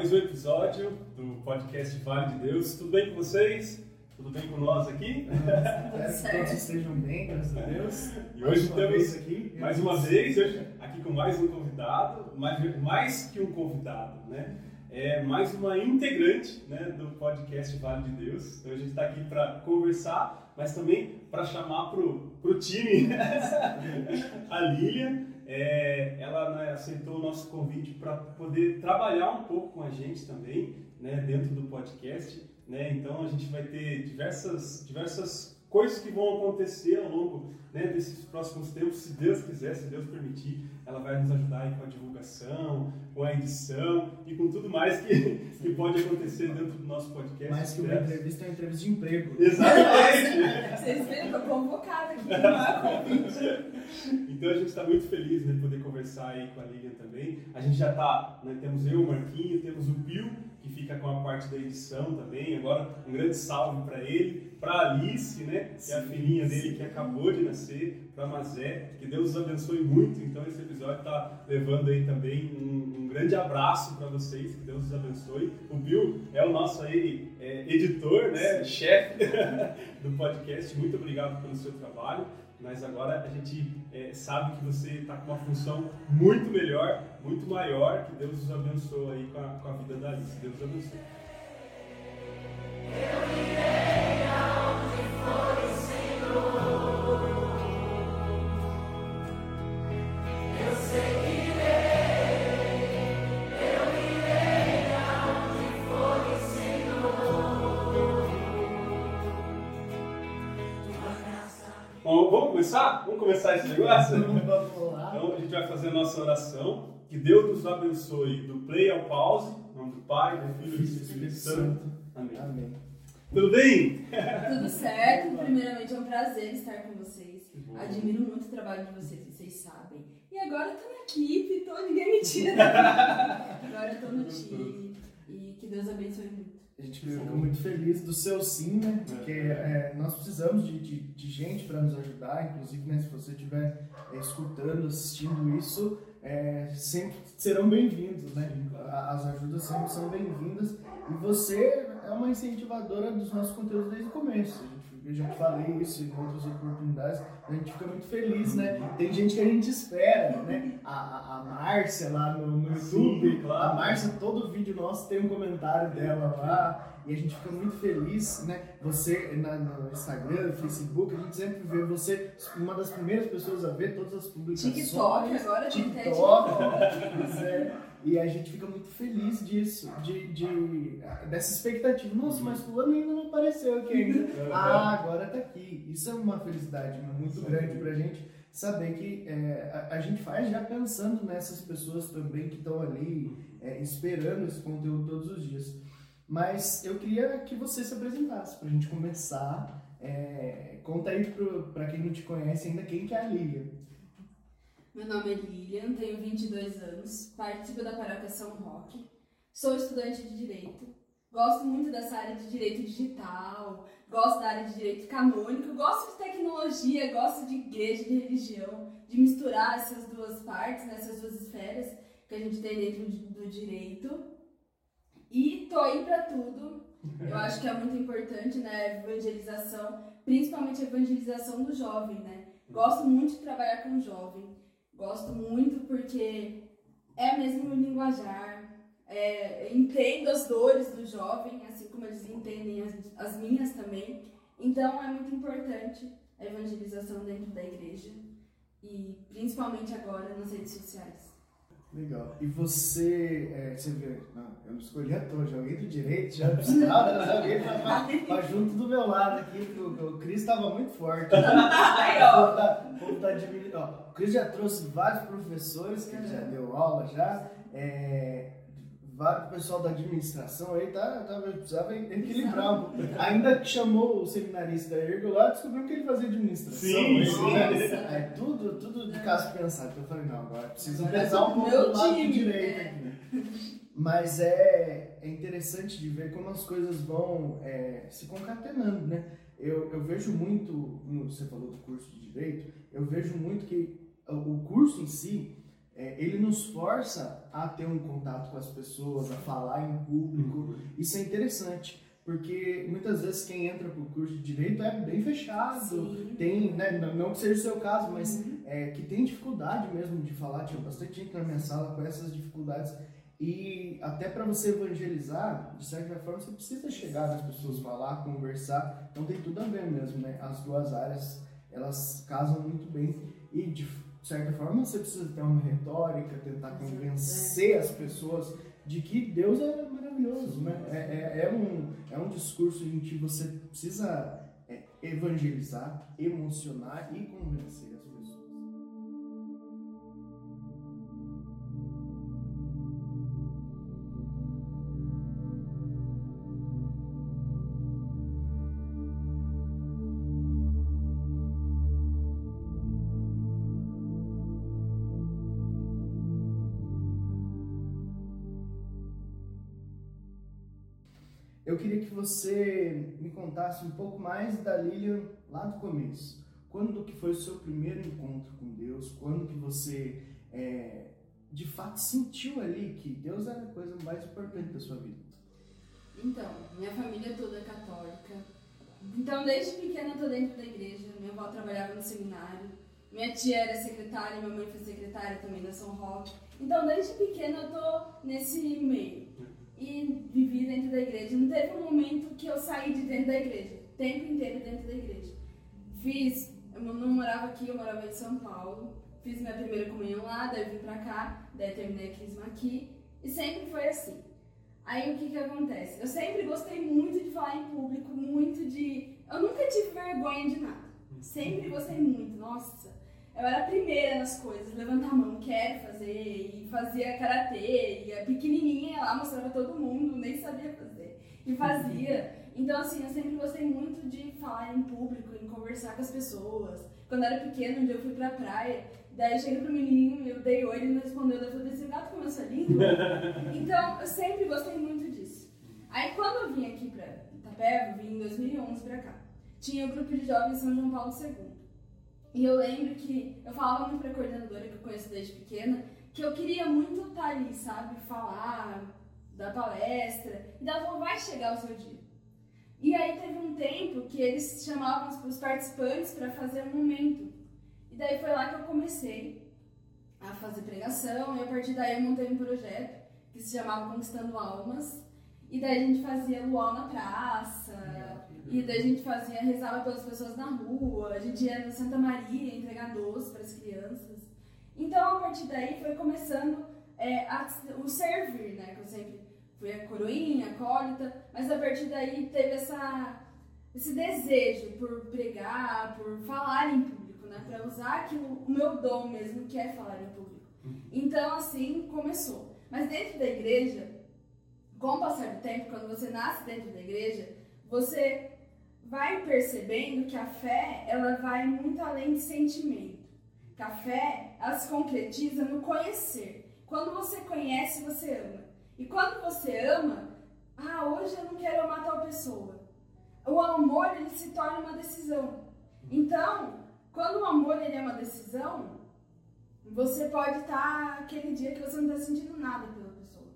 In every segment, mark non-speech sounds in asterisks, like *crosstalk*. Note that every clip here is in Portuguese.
mais um episódio do podcast Vale de Deus. Tudo bem com vocês? Tudo bem com nós aqui? Espero que todos estejam bem, graças a Deus. E hoje mais temos, aqui, mais uma vez, hoje, aqui com mais um convidado, mais, mais que um convidado, né? É mais uma integrante né, do podcast Vale de Deus. Então a gente está aqui para conversar, mas também para chamar para o time *laughs* a Lília. É, ela né, aceitou o nosso convite para poder trabalhar um pouco com a gente também, né, dentro do podcast. Né? Então a gente vai ter diversas, diversas coisas que vão acontecer ao longo né, desses próximos tempos, se Deus quiser, se Deus permitir, ela vai nos ajudar aí com a divulgação, com a edição e com tudo mais que, que pode acontecer dentro do nosso podcast. Mais que uma entrevista, é uma entrevista de emprego. Exatamente! *laughs* Vocês viram, foi convocada aqui, não é. Então a gente está muito feliz de poder conversar aí com a Lilian também. A gente já está, né, temos eu, o Marquinho, temos o Bill, que fica com a parte da edição também. Agora, um grande salve para ele, para Alice, né, que é a filhinha dele que acabou de nascer, para Mazé, que Deus os abençoe muito. Então, esse episódio está levando aí também um, um grande abraço para vocês, que Deus os abençoe. O Bill é o nosso aí, é, editor, né, chefe *laughs* do podcast. Muito obrigado pelo seu trabalho mas agora a gente é, sabe que você está com uma função muito melhor, muito maior, que Deus os abençoe aí com a, com a vida da Alice. Deus abençoe. Eu irei começar? Vamos começar esse negócio? *laughs* Então a gente vai fazer a nossa oração. Que Deus nos abençoe do play ao pause. Em nome do Pai, do Filho e do Espírito Santo. Amém. Amém. Tudo bem? Tudo certo. Primeiramente, é um prazer estar com vocês. Admiro muito o trabalho de vocês, vocês sabem. E agora eu tô na equipe, tô, ninguém me tira. Agora eu tô no time. E que Deus abençoe muito. A gente fica muito feliz do seu sim, né? Porque é, nós precisamos de, de, de gente para nos ajudar, inclusive, né, se você estiver é, escutando, assistindo isso, é, sempre serão bem-vindos, né? As ajudas sempre são bem-vindas e você é uma incentivadora dos nossos conteúdos desde o começo. Eu já falei isso em outras oportunidades, a gente fica muito feliz, né? Tem gente que a gente espera, né? A, a, a Márcia lá no, no YouTube, Sim, claro. a Márcia, todo vídeo nosso tem um comentário dela lá e a gente fica muito feliz, né? Você na, no Instagram, no Facebook, a gente sempre vê você uma das primeiras pessoas a ver todas as publicações. TikTok agora TikTok, *laughs* é. E a gente fica muito feliz disso, de, de, dessa expectativa. Nossa, mas fulano ainda não apareceu aqui ainda. Ah, agora tá aqui. Isso é uma felicidade muito grande pra gente saber que é, a, a gente faz já pensando nessas pessoas também que estão ali é, esperando esse conteúdo todos os dias. Mas eu queria que você se apresentasse pra gente começar. É, conta aí pro, pra quem não te conhece ainda quem que é a Lilian. Meu nome é Lilian, tenho 22 anos, participo da paróquia São Roque, sou estudante de Direito, gosto muito dessa área de Direito Digital, gosto da área de Direito Canônico, gosto de tecnologia, gosto de igreja, de religião, de misturar essas duas partes, né, essas duas esferas que a gente tem dentro de- do direito. E tô aí pra tudo. Eu acho que é muito importante, né, evangelização, principalmente a evangelização do jovem, né? Gosto muito de trabalhar com jovem. Gosto muito porque é mesmo o linguajar. É, entendo as dores do jovem, assim como eles entendem as, as minhas também. Então é muito importante a evangelização dentro da igreja e principalmente agora nas redes sociais. Legal. E você, é, você vê, não, eu não escolhi a toa, joguei do direito, já precisava trazer alguém pra junto do meu lado aqui, porque o, o Cris estava muito forte. *laughs* Aí, O tá- o tá o Cris já trouxe vários professores, que já deu aula já, é, vários pessoal da administração aí, tá, tá, precisava equilibrar pouco. Ainda que chamou o seminarista Ergo lá, descobriu que ele fazia administração. Sim, né? sim. É tudo, tudo de caso pensado. Então eu falei, não, agora precisa pesar um pouco Meu do lado time, direito é. aqui. Mas é, é interessante de ver como as coisas vão é, se concatenando, né? Eu, eu vejo muito, no- você falou do curso de Direito, eu vejo muito que o curso em si, é, ele nos força a ter um contato com as pessoas, a falar em público. Uhum. Isso é interessante, porque muitas vezes quem entra para o curso de direito é bem fechado, Sim. tem, né, não- não que seja o seu caso, mas Uhum. é, que tem dificuldade mesmo de falar. Tinha bastante gente na minha sala com essas dificuldades. E até para você evangelizar, de certa forma, você precisa chegar nas pessoas, falar, conversar. Então tem tudo a ver mesmo, né? As duas áreas, elas casam muito bem. E de certa forma, você precisa ter uma retórica, tentar convencer as pessoas de que Deus é maravilhoso, né? É, é, é um, é um discurso em que você precisa é, evangelizar, emocionar e convencer Eu queria que você me contasse um pouco mais da Lilian lá do começo. Quando que foi o seu primeiro encontro com Deus? Quando que você é, de fato sentiu ali que Deus era a coisa mais importante da sua vida? Então, minha família toda é católica. Então, desde pequena eu tô dentro da igreja. Minha avó trabalhava no seminário. Minha tia era secretária, minha mãe foi secretária também da São Roque. Então, desde pequena eu tô nesse meio. E vivi dentro da igreja. Não teve um momento que eu saí de dentro da igreja. O tempo inteiro dentro da igreja. Fiz, eu não morava aqui, eu morava em São Paulo. Fiz minha primeira comunhão lá, daí vim pra cá, daí terminei a crisma aqui. E sempre foi assim. Aí o que que acontece? Eu sempre gostei muito de falar em público, muito de. Eu nunca tive vergonha de nada. Sempre gostei muito, nossa. Eu era a primeira nas coisas, levantar a mão, quero fazer, e fazia karatê, e a pequenininha lá, mostrava todo mundo, nem sabia fazer, e fazia. Então, assim, eu sempre gostei muito de falar em público, em conversar com as pessoas. Quando eu era pequena, um dia eu fui pra praia, daí chega pro menininho, eu dei oi, ele não respondeu, daí eu falei, esse gato comeu sua língua? Então, eu sempre gostei muito disso. Aí, quando eu vim aqui pra Itapeva, eu vim em 2011 pra cá, tinha o grupo de jovens São João Paulo II. E eu lembro que eu falava muito pra coordenadora, que eu conheço desde pequena, que eu queria muito estar ali, sabe? Falar, dar palestra. E falou, vai chegar o seu dia. E aí teve um tempo que eles chamavam os participantes para fazer um momento. E daí foi lá que eu comecei a fazer pregação, e a partir daí eu montei um projeto que se chamava Conquistando Almas. E daí a gente fazia luau na praça, e daí a gente fazia, rezava pelas pessoas na rua, a gente ia na Santa Maria entregar doce para as crianças. Então a partir daí foi começando é, a- o servir, né? Que eu sempre fui a coroinha, a acólita, mas a partir daí teve essa, esse desejo por pregar, por falar em público, né? Para usar aquilo, o meu dom mesmo, que é falar em público. Então assim começou. Mas dentro da igreja, com o passar do tempo, quando você nasce dentro da igreja, você vai percebendo que a fé, ela vai muito além de sentimento. Que a fé, ela se concretiza no conhecer. Quando você conhece, você ama. E quando você ama, ah, hoje eu não quero amar tal pessoa. O amor, ele se torna uma decisão. Então, quando o amor, ele é uma decisão, você pode estar aquele dia que você não está sentindo nada pela pessoa.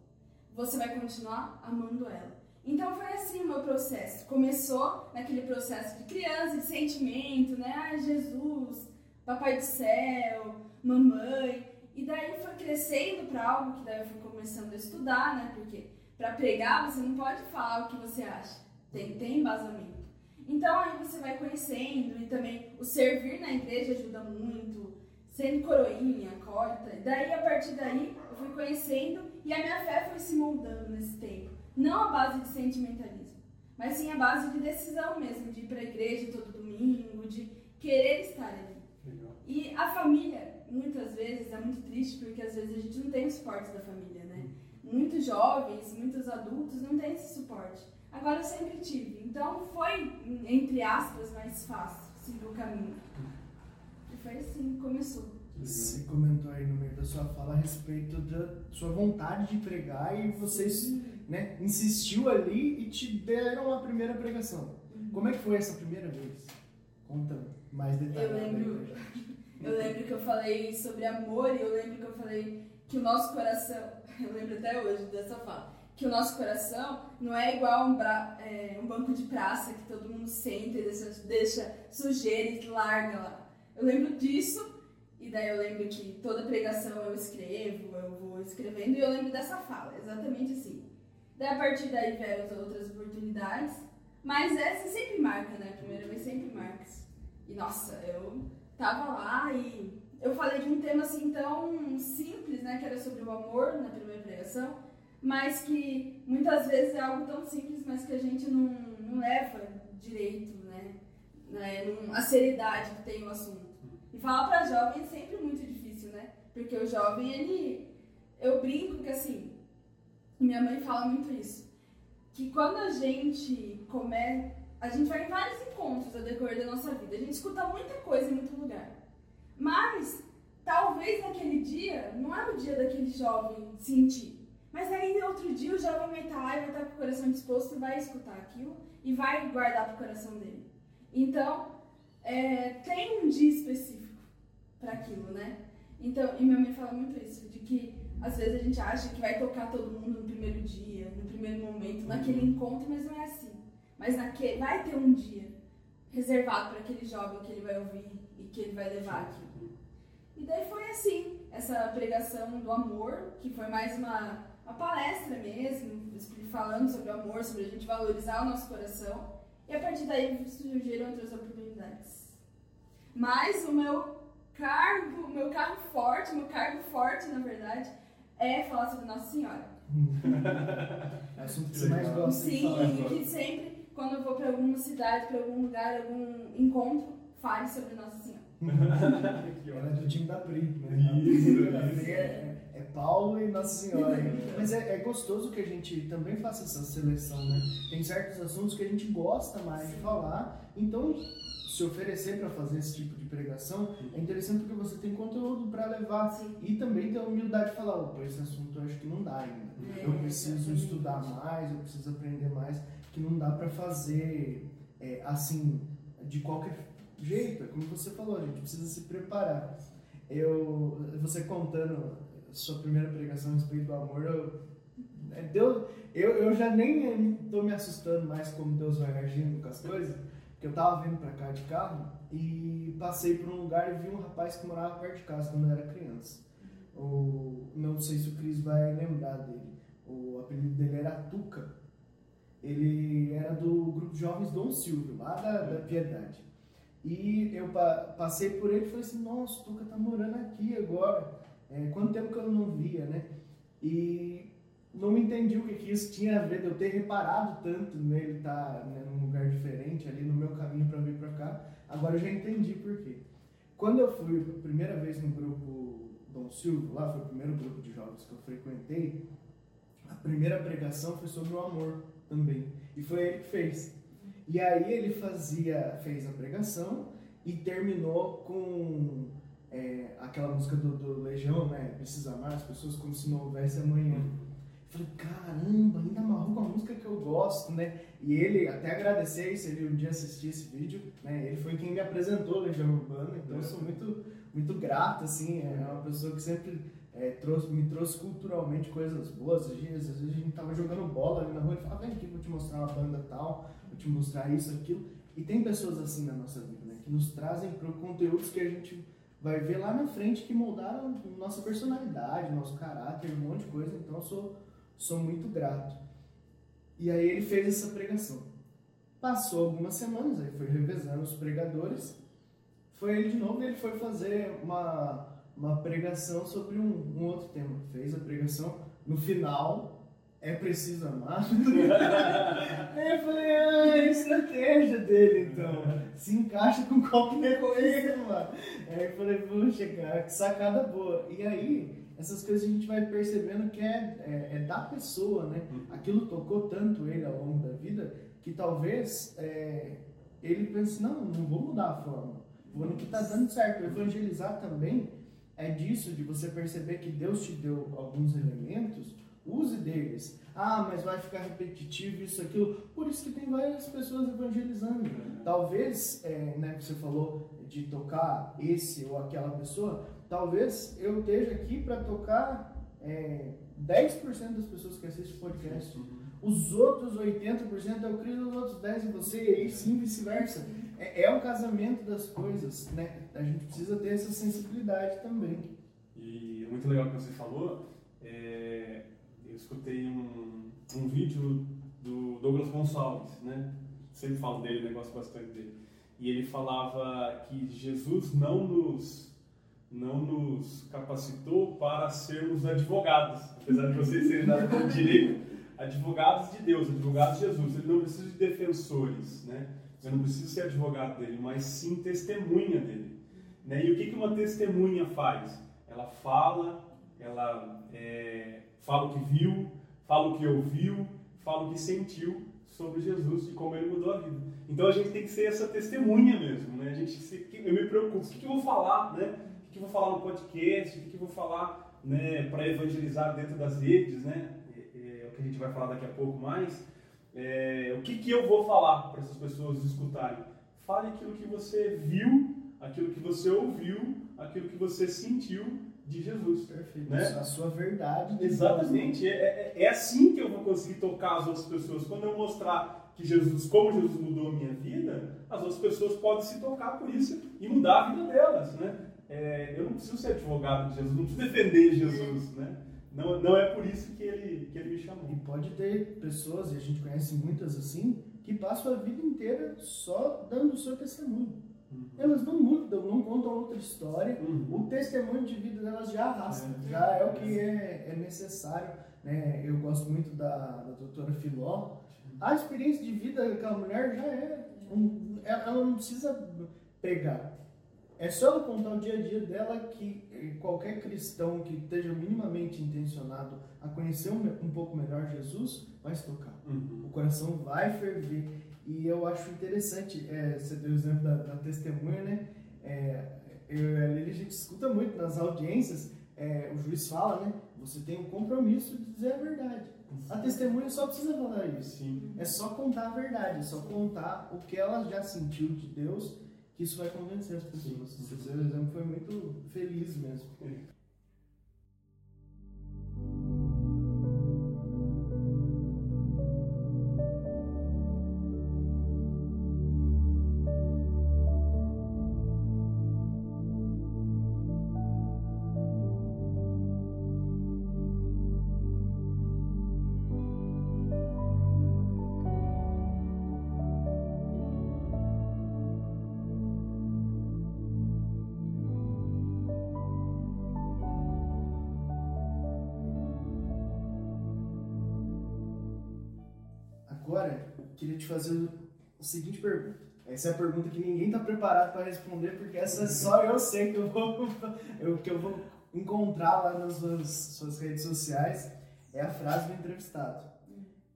Você vai continuar amando ela. Então foi assim o meu processo. Começou naquele processo de criança, de sentimento, né? Ai, Jesus, Papai do Céu, mamãe. E daí foi crescendo para algo que daí eu fui começando a estudar, né? Porque para pregar você não pode falar o que você acha. Tem, tem embasamento. Então aí você vai conhecendo e também o servir na igreja ajuda muito, sendo coroinha, corta. Daí a partir daí eu fui conhecendo e a minha fé foi se moldando nesse tempo. Não a base de sentimentalismo, mas sim a base de decisão mesmo, de ir para a igreja todo domingo, de querer estar ali. Legal. E a família, muitas vezes, é muito triste porque às vezes a gente não tem o suporte da família, né? Muitos jovens, muitos adultos não têm esse suporte. Agora eu sempre tive. Então foi, entre aspas, mais fácil seguir o caminho. E foi assim que começou. Você comentou aí no meio da sua fala a respeito da sua vontade de pregar e vocês, né, insistiu ali e te deram a primeira pregação. Como é que foi essa primeira vez? Conta mais detalhes. Eu lembro- *laughs* Eu lembro que eu falei sobre amor e eu lembro que eu falei que o nosso coração, *laughs* eu lembro até hoje dessa fala, que o nosso coração não é igual um, bra, é, um banco de praça que todo mundo senta e deixa, deixa sujeira e larga lá. Eu lembro disso e daí eu lembro que toda pregação eu escrevo, eu vou escrevendo e eu lembro dessa fala, exatamente assim. Daí a partir daí vieram as outras oportunidades, mas essa sempre marca, né? A primeira vez sempre marca. E nossa, eu tava lá e eu falei de um tema assim tão simples, né? Que era sobre o amor na primeira pregação, mas que muitas vezes é algo tão simples, mas que a gente não, não leva direito, né? né? A seriedade que tem o assunto. E falar para jovem é sempre muito difícil, né? Porque o jovem, ele. Eu brinco que assim. Minha mãe fala muito isso. Que quando a gente começa. A gente vai em vários encontros ao decorrer da nossa vida. A gente escuta muita coisa em muito lugar. Mas, talvez naquele dia, não é o dia daquele jovem sentir. Mas aí, outro dia, o jovem vai estar lá e vai estar com o coração disposto e vai escutar aquilo e vai guardar para o coração dele. Então, é, tem um dia específico para aquilo, né? Então, e minha mãe fala muito isso, de que às vezes a gente acha que vai tocar todo mundo no primeiro dia, no primeiro momento, naquele uhum. encontro, mas não é assim. Mas naquele, vai ter um dia reservado para aquele jovem que ele vai ouvir e que ele vai levar aquilo. E daí foi assim, essa pregação do amor, que foi mais uma, uma palestra mesmo, falando sobre o amor, sobre a gente valorizar o nosso coração. E a partir daí surgiram outras oportunidades. Mas o meu cargo, meu cargo forte, meu cargo forte, na verdade, é falar sobre Nossa Senhora. *laughs* é o assunto que você mais gosta Sim, de falar. e que sempre, quando eu vou para alguma cidade, para algum lugar, algum encontro, fale sobre Nossa Senhora. *laughs* Ela é do time da Pri, né? Isso, *laughs* Pri é, é, Paulo e Nossa Senhora. Mas é, é, gostoso que a gente também faça essa seleção, né? Tem certos assuntos que a gente gosta mais de falar, então se oferecer para fazer esse tipo de pregação, é interessante porque você tem conteúdo para levar Sim. e também ter a humildade de falar, opa, esse assunto eu acho que não dá ainda. É, eu preciso é estudar mais, eu preciso aprender mais, que não dá para fazer é, assim, de qualquer jeito. É como você falou, a gente precisa se preparar. Eu, você contando sua primeira pregação a respeito do amor, eu, é, Deus, eu, eu já nem estou me assustando mais como Deus vai agindo com as coisas eu tava vindo para cá de carro e passei por um lugar e vi um rapaz que morava perto de casa quando eu era criança. O, não sei se o Cris vai lembrar dele. O apelido dele era Tuca. Ele era do grupo jovens Dom Silvio, lá da, da Piedade. E eu pa, passei por ele e falei assim, nossa, o Tuca tá morando aqui agora. É, quanto tempo que eu não via, né? E não entendi o que, que isso tinha a ver de eu ter reparado tanto nele estar tá, né, lugar diferente ali no meu caminho para vir para cá. Agora eu já entendi por quê. Quando eu fui a primeira vez no grupo Dom Silvio, lá foi o primeiro grupo de jovens que eu frequentei, a primeira pregação foi sobre o amor também. E foi ele que fez. E aí ele fazia, fez a pregação e terminou com é, aquela música do, do Legião, né? Precisa amar as pessoas como se não houvesse amanhã. Falei, caramba, ainda amarrou com a música que eu gosto, né? E ele, até agradecer se ele um dia assistir esse vídeo, né? Ele foi quem me apresentou Legião Urbana, então eu sou muito, muito grato, assim, é uma pessoa que sempre é, trouxe, me trouxe culturalmente coisas boas. Às vezes, às vezes a gente tava jogando bola ali na rua e falava, vem aqui, vou te mostrar uma banda tal, vou te mostrar isso, aquilo. E tem pessoas assim na nossa vida, né? Que nos trazem para conteúdos que a gente vai ver lá na frente que moldaram nossa personalidade, nosso caráter, um monte de coisa. Então eu sou sou muito grato. E aí ele fez essa pregação. Passou algumas semanas, aí foi revezando os pregadores. Foi ele de novo e ele foi fazer uma, uma pregação sobre um, um outro tema. Fez a pregação. No final, é preciso amar. *laughs* aí eu falei, ah, é a estratégia dele então. Se encaixa com qualquer coisa, mano. Aí eu falei, puxa, cara, que sacada boa. E aí, essas coisas a gente vai percebendo que é, é, é da pessoa, né? Uhum. Aquilo tocou tanto ele ao longo da vida que talvez é, ele pense, não, não vou mudar a forma, vou no que está dando certo. Evangelizar também é disso, de você perceber que Deus te deu alguns elementos, use deles. Ah, mas vai ficar repetitivo isso, aquilo. Por isso que tem várias pessoas evangelizando. Tal talvez, é, né, que você falou de tocar esse ou aquela pessoa, talvez eu esteja aqui para tocar é, 10% das pessoas que assistem o podcast. Os outros 80% eu crio os outros 10 em você e aí sim vice-versa. É, é um casamento das coisas, né? A gente precisa ter essa sensibilidade também. E é muito legal o que você falou. É, eu escutei um, um vídeo do Douglas Gonçalves, né? Sempre falo dele, né? gosto bastante dele. E ele falava que Jesus não nos não nos capacitou para sermos advogados, apesar de vocês serem da direito, advogados de Deus, advogados de Jesus. Ele não precisa de defensores, né? Eu não preciso ser advogado dele, mas sim testemunha dele. Né? E o que, que uma testemunha faz? Ela fala, ela é, fala o que viu, fala o que ouviu, fala o que sentiu sobre Jesus e como ele mudou a vida. Então a gente tem que ser essa testemunha mesmo, né? A gente eu me preocupo, o que, que eu vou falar, né? O que, vou falar no podcast, o que, que vou falar, né? Para evangelizar dentro das redes, né? É, é, o que a gente vai falar daqui a pouco mais. É, o que, que eu vou falar para essas pessoas escutarem? Fale aquilo que você viu, aquilo que você ouviu, aquilo que você sentiu de Jesus. Perfeito. Né? A sua verdade. de Exatamente. É, é, é assim que eu vou conseguir tocar as outras pessoas. Quando eu mostrar que Jesus, como Jesus mudou a minha vida, as outras pessoas podem se tocar por isso e mudar a vida delas, né? É, eu não preciso ser advogado de Jesus, não preciso defender Jesus, né? Não, não é por isso que ele, que ele me chamou. E pode ter pessoas, e a gente conhece muitas assim, que passam a vida inteira só dando o seu testemunho. Uhum. Elas não mudam, não contam outra história. Uhum. O testemunho de vida delas já arrasta, É. já é o que é, é necessário. Né? Eu gosto muito da, da doutora Filó. A experiência de vida daquela mulher já é. um- ela não precisa pregar. É só ela contar o dia a dia dela que eh, qualquer cristão que esteja minimamente intencionado a conhecer um, um pouco melhor Jesus vai se tocar. Uhum. O coração vai ferver. E eu acho interessante, é, você deu o exemplo da, da testemunha, né? É, eu a Lili, a gente escuta muito nas audiências, é, o juiz fala, né? Você tem um compromisso de dizer a verdade. A testemunha só precisa falar isso. Sim. É só contar a verdade, é só contar o que ela já sentiu de Deus, que isso vai convencer as pessoas. Sim. O seu exemplo foi muito feliz mesmo. Agora, queria te fazer a seguinte pergunta. Essa é a pergunta que ninguém está preparado para responder, porque essa só eu sei que eu vou, *laughs* eu, que eu vou encontrar lá nas suas, suas redes sociais. É a frase do entrevistado.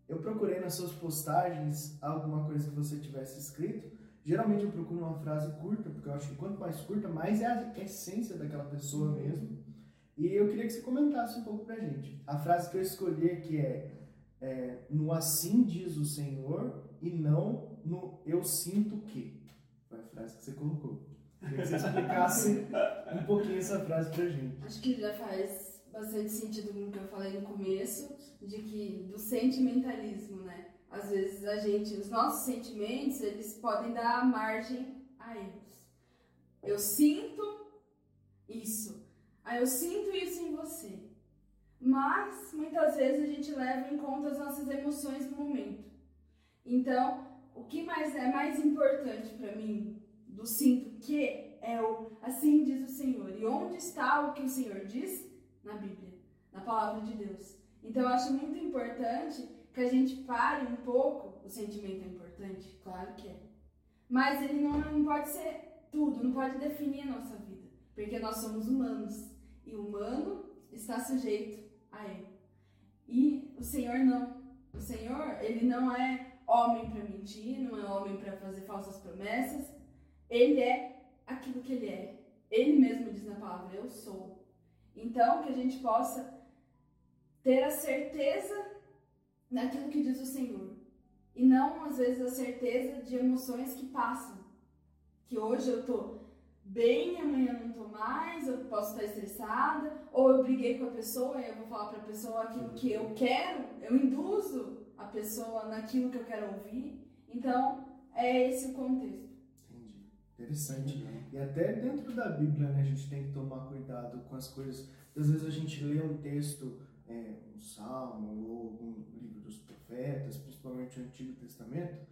Eu procurei nas suas postagens alguma coisa que você tivesse escrito. Geralmente eu procuro uma frase curta, porque eu acho que quanto mais curta, mais é a essência daquela pessoa mesmo. E eu queria que você comentasse um pouco pra gente. A frase que eu escolhi aqui é é, no assim diz o Senhor e não no eu sinto que. Foi a frase que você colocou. Queria que você explicasse *laughs* um pouquinho essa frase pra gente. Acho que já faz bastante sentido com o que eu falei no começo, de que do sentimentalismo, né? Às vezes a gente, os nossos sentimentos, eles podem dar margem a erros. Eu sinto isso. Ah, eu sinto isso em você. Mas muitas vezes a gente leva em conta as nossas emoções no momento. Então, o que mais é mais importante para mim do sinto que é o assim diz o Senhor. E onde está o que o Senhor diz? Na Bíblia, na palavra de Deus. Então eu acho muito importante que a gente pare um pouco. O sentimento é importante, claro que é. Mas ele não, não pode ser tudo, não pode definir a nossa vida. Porque nós somos humanos. E o humano está sujeito a erro. E o Senhor não. O Senhor, ele não é homem para mentir, não é homem para fazer falsas promessas. Ele é aquilo que ele é. Ele mesmo diz na palavra: Eu sou. Então, que a gente possa ter a certeza daquilo que diz o Senhor. E não, às vezes, a certeza de emoções que passam. Que hoje eu tô bem, amanhã não tô mais, eu posso estar estressada, ou eu briguei com a pessoa e eu vou falar para a pessoa aquilo que eu quero, eu induzo a pessoa naquilo que eu quero ouvir. Então, é esse o contexto. Entendi. Interessante. E até dentro da Bíblia, né, a gente tem que tomar cuidado com as coisas. Às vezes a gente lê um texto, é, um salmo ou um livro dos profetas, principalmente o Antigo Testamento,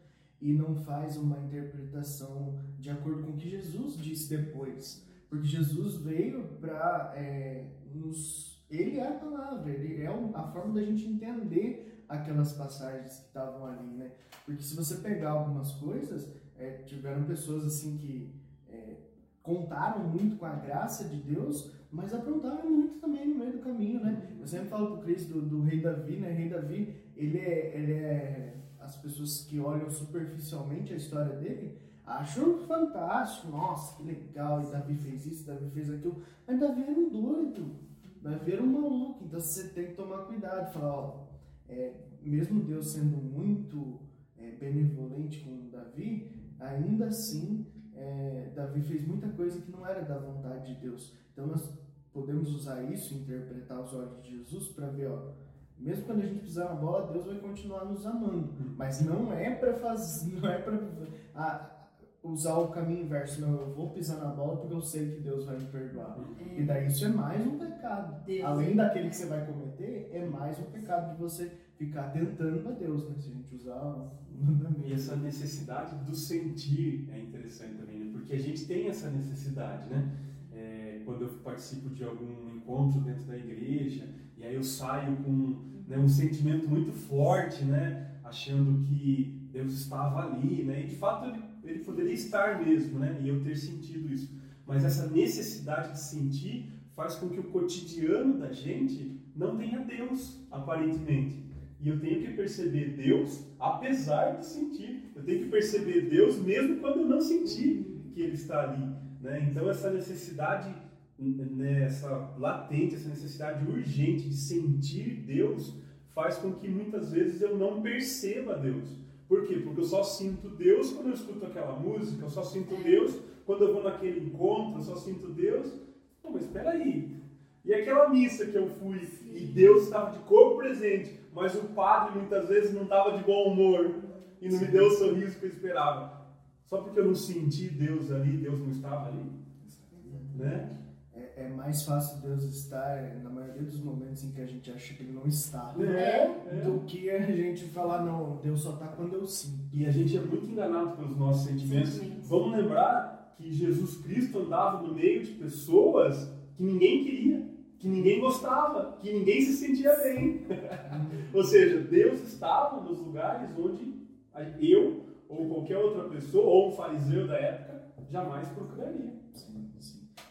e não faz uma interpretação de acordo com o que Jesus disse depois. Porque Jesus veio para é, nos. Ele é a palavra, ele é a forma da gente entender aquelas passagens que estavam ali, né? Porque se você pegar algumas coisas, é, tiveram pessoas assim que é, contaram muito com a graça de Deus, mas aprontaram muito também no meio do caminho, né? Eu sempre falo pro Cristo do, do rei Davi, né? Rei Davi, ele é, ele é as pessoas que olham superficialmente a história dele acham fantástico, nossa, que legal, e Davi fez isso, Davi fez aquilo, mas Davi era um doido, Davi era um maluco, então você tem que tomar cuidado, falar, ó, é, mesmo Deus sendo muito é, benevolente com Davi, ainda assim, é, Davi fez muita coisa que não era da vontade de Deus, então nós podemos usar isso, interpretar os olhos de Jesus para ver, ó, mesmo quando a gente pisar na bola, Deus vai continuar nos amando. Hum. Mas não é para fazer, *laughs* não é para ah, usar o caminho inverso. Não, eu vou pisar na bola porque eu sei que Deus vai me perdoar. É. E daí isso é mais um pecado. Deus Além é. daquele que você vai cometer, é mais um pecado de você ficar tentando a Deus, né? Se a gente usar o E essa necessidade do sentir é interessante também, né? Porque a gente tem essa necessidade, né? É, quando eu participo de algum encontro dentro da igreja, aí eu saio com né, um sentimento muito forte, né? Achando que Deus estava ali, né? E de fato ele, ele poderia estar mesmo, né? E eu ter sentido isso. Mas essa necessidade de sentir faz com que o cotidiano da gente não tenha Deus, aparentemente. E eu tenho que perceber Deus apesar de sentir. Eu tenho que perceber Deus mesmo quando eu não sentir que Ele está ali. Né? Então, essa necessidade nessa latente, essa necessidade urgente de sentir Deus, faz com que muitas vezes eu não perceba Deus. Por quê? Porque eu só sinto Deus quando eu escuto aquela música, eu só sinto Deus quando eu vou naquele encontro, eu só sinto Deus. Não, mas espera aí. E aquela missa que eu fui e Deus estava de corpo presente, mas o padre muitas vezes não estava de bom humor e não me deu o sorriso que eu esperava. Só porque eu não senti Deus ali, Deus não estava ali. Né? É mais fácil Deus estar na maioria dos momentos em que a gente acha que Ele não está, é, do que a gente falar, não, Deus só está quando eu sinto. E a gente é muito enganado pelos nossos sentimentos. Sim. Vamos lembrar que Jesus Cristo andava no meio de pessoas que ninguém queria, que ninguém gostava, que ninguém se sentia bem. *laughs* ou seja, Deus estava nos lugares onde eu ou qualquer outra pessoa, ou um fariseu da época, jamais procuraria.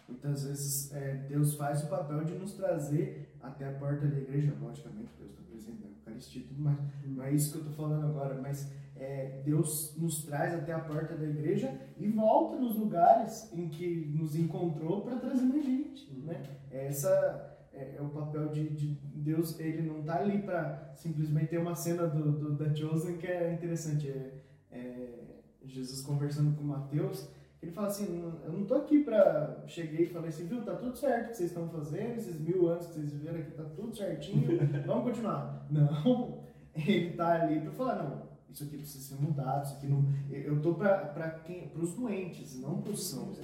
Muitas vezes é, Deus faz o papel de nos trazer até a porta da igreja, logicamente, Deus está presente na Eucaristia e tudo mais, não é isso que eu estou falando agora, mas é, Deus nos traz até a porta da igreja e volta nos lugares em que nos encontrou para trazer mais gente, uhum. né? Essa é, é, o papel de, de, Deus, ele não está ali para simplesmente ter uma cena do, do, da Chosen que é interessante, é, é Jesus conversando com Mateus, ele fala assim, eu não tô aqui pra... Cheguei e falei assim, viu, tá tudo certo o que vocês estão fazendo, esses mil anos que vocês viveram aqui, tá tudo certinho, *laughs* vamos continuar. Não, *laughs* ele tá ali pra falar, não, isso aqui precisa ser mudado, isso aqui não... Eu tô pra, pra quem, pros doentes, não pros sãos.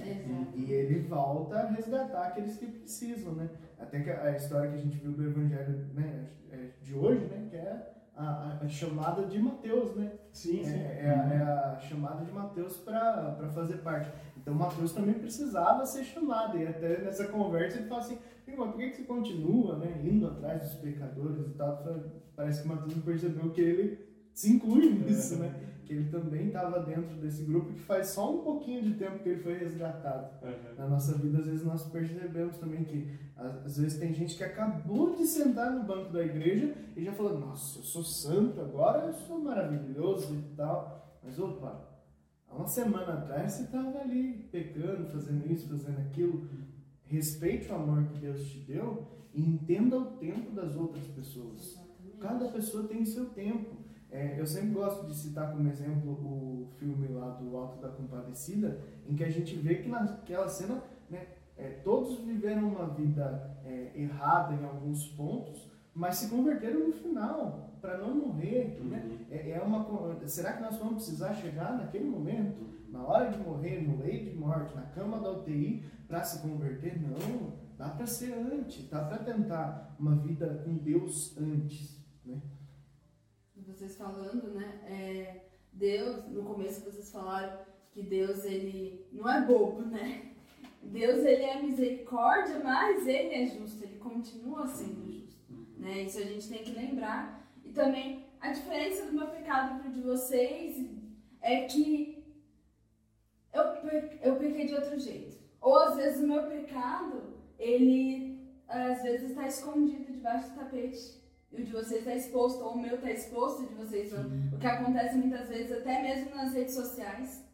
E ele volta a resgatar aqueles que precisam, né? Até que a história que a gente viu do evangelho né, é de hoje, né, que é a, a, chamada de Mateus, né? Sim, sim. É, é, a, é a chamada de Mateus para fazer parte. Então Mateus também precisava ser chamado. E até nessa conversa ele fala assim, mas por que, que você continua né, indo atrás dos pecadores e tal? Parece que Mateus percebeu que ele se inclui nisso, né? Que ele também estava dentro desse grupo que faz só um pouquinho de tempo que ele foi resgatado. Uhum. Na nossa vida, às vezes nós percebemos também que às vezes tem gente que acabou de sentar no banco da igreja e já falou, nossa, eu sou santo agora, eu sou maravilhoso e tal. Mas opa, há uma semana atrás você estava ali pecando, fazendo isso, fazendo aquilo. Respeite o amor que Deus te deu e entenda o tempo das outras pessoas. Cada pessoa tem seu tempo. É, eu sempre gosto de citar como exemplo o filme lá do Alto da Compadecida, em que a gente vê que naquela cena né, é, todos viveram uma vida é, errada em alguns pontos, mas se converteram no final para não morrer. Né? Uhum. É, é, uma, será que nós vamos precisar chegar naquele momento, na hora de morrer, no leito de morte, na cama da UTI, para se converter? Não, dá para ser antes, dá para tentar uma vida com Deus antes. Né? Vocês falando, né? É, Deus, no começo vocês falaram que Deus ele não é bobo, né? Deus ele é misericórdia, mas ele é justo, ele continua sendo justo. Né? Isso a gente tem que lembrar. E também a diferença do meu pecado para o de vocês é que eu, eu pequei de outro jeito. Ou às vezes o meu pecado, ele às vezes está escondido debaixo do tapete. E o de vocês está exposto, ou o meu está exposto, de vocês. O que acontece muitas vezes, até mesmo nas redes sociais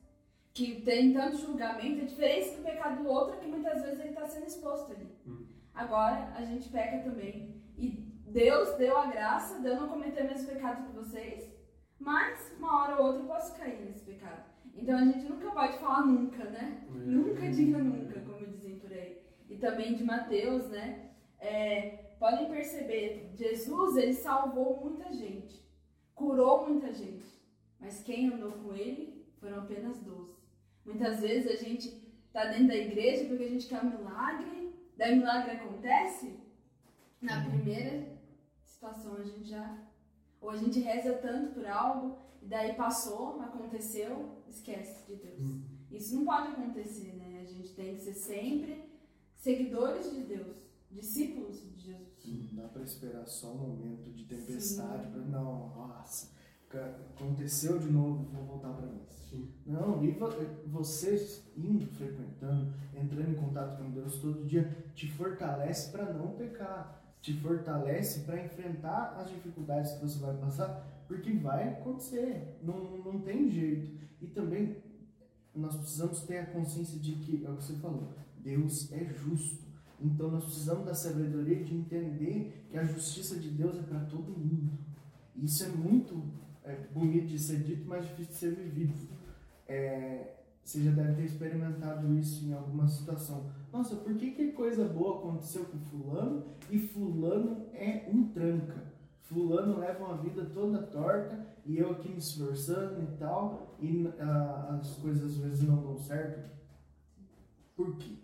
que tem tanto julgamento, a diferença do pecado do outro é que muitas vezes ele está sendo exposto ali. Hum. Agora, a gente peca também. E Deus deu a graça de eu não cometer o mesmo pecado que vocês, mas uma hora ou outra eu posso cair nesse pecado. Então a gente nunca pode falar nunca, né? É. Nunca diga nunca, como dizem por aí. E também de Mateus, né? É, podem perceber, Jesus ele salvou muita gente, curou muita gente, mas quem andou com ele foram apenas doze. Muitas vezes a gente está dentro da igreja porque a gente quer um milagre, daí o milagre acontece, na primeira situação a gente já. Ou a gente reza tanto por algo, e daí passou, aconteceu, esquece de Deus. Uhum. Isso não pode acontecer, né? A gente tem que ser sempre seguidores de Deus, discípulos de Jesus. Sim, dá para esperar só um momento de tempestade, pra, não, nossa, aconteceu de novo, vou voltar para mim. Sim. Não, e vocês indo, frequentando, entrando em contato com Deus todo dia, te fortalece para não pecar, te fortalece para enfrentar as dificuldades que você vai passar, porque vai acontecer, não, não tem jeito. E também nós precisamos ter a consciência de que, é o que você falou, Deus é justo. Então nós precisamos da sabedoria de entender que a justiça de Deus é para todo mundo. Isso é muito é, bonito de ser dito, mas difícil de ser vivido. É, você já deve ter experimentado isso em alguma situação. Nossa, por que, que coisa boa aconteceu com fulano e fulano é um tranca? Fulano leva uma vida toda torta e eu aqui me esforçando e tal, e ah, as coisas às vezes não dão certo. Por quê?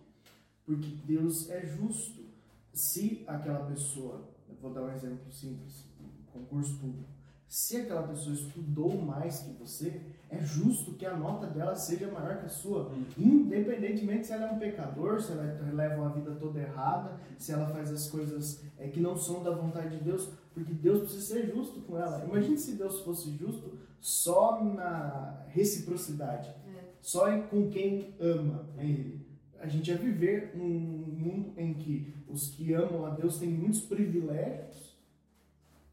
Porque Deus é justo. Se aquela pessoa, eu vou dar um exemplo simples, concurso público, se aquela pessoa estudou mais que você, é justo que a nota dela seja maior que a sua, hum. independentemente se ela é um pecador, se ela leva uma vida toda errada, se ela faz as coisas é, que não são da vontade de Deus, porque Deus precisa ser justo com ela. Imagine se Deus fosse justo só na reciprocidade, é. só com quem ama Ele. A gente ia viver um mundo em que os que amam a Deus têm muitos privilégios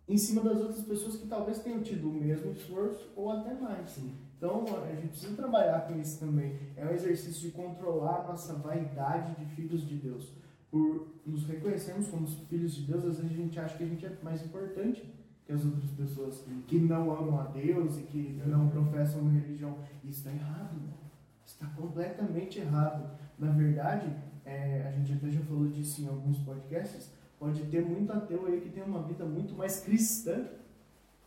em cima das outras pessoas que talvez tenham tido o mesmo esforço ou até mais. Sim. Então a gente precisa trabalhar com isso também. É um exercício de controlar a nossa vaidade de filhos de Deus. Por nos reconhecermos como filhos de Deus, às vezes a gente acha que a gente é mais importante que as outras pessoas que não amam a Deus e que não professam uma religião. Isso está errado, né? Está completamente errado. Na verdade, é, a gente até já falou disso em alguns podcasts, Pode ter muito ateu aí que tem uma vida muito mais cristã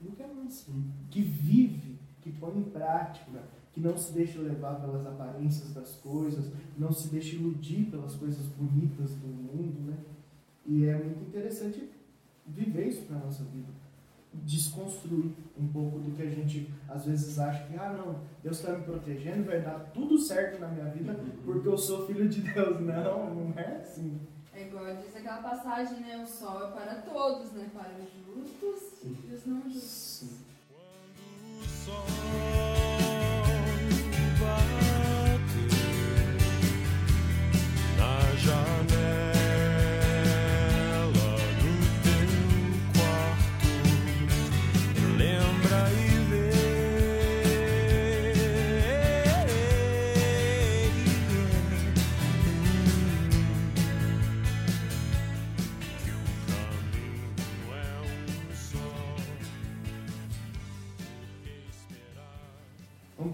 do que a nossa. Que vive, que põe em prática, que não se deixa levar pelas aparências das coisas, não se deixa iludir pelas coisas bonitas do mundo, né? E é muito interessante viver isso para nossa vida. Desconstruir um pouco do que a gente às vezes acha que, ah, não, Deus está me protegendo, vai dar tudo certo na minha vida porque eu sou filho de Deus. Não, não é assim. É igual diz aquela passagem, né? O sol é para todos, né? Para os justos Sim. e os não justos. Sim. Quando o sol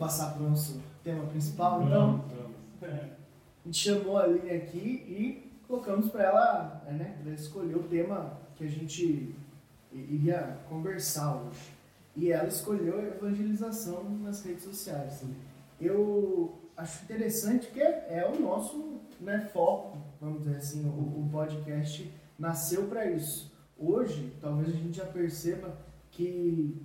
passar para o nosso tema principal, então? A gente chamou a Aline aqui e colocamos para ela, né, para escolher o tema que a gente iria conversar hoje. E ela escolheu a evangelização nas redes sociais. Eu acho interessante que é o nosso né, foco, vamos dizer assim, o, o podcast nasceu para isso. Hoje, talvez a gente já perceba que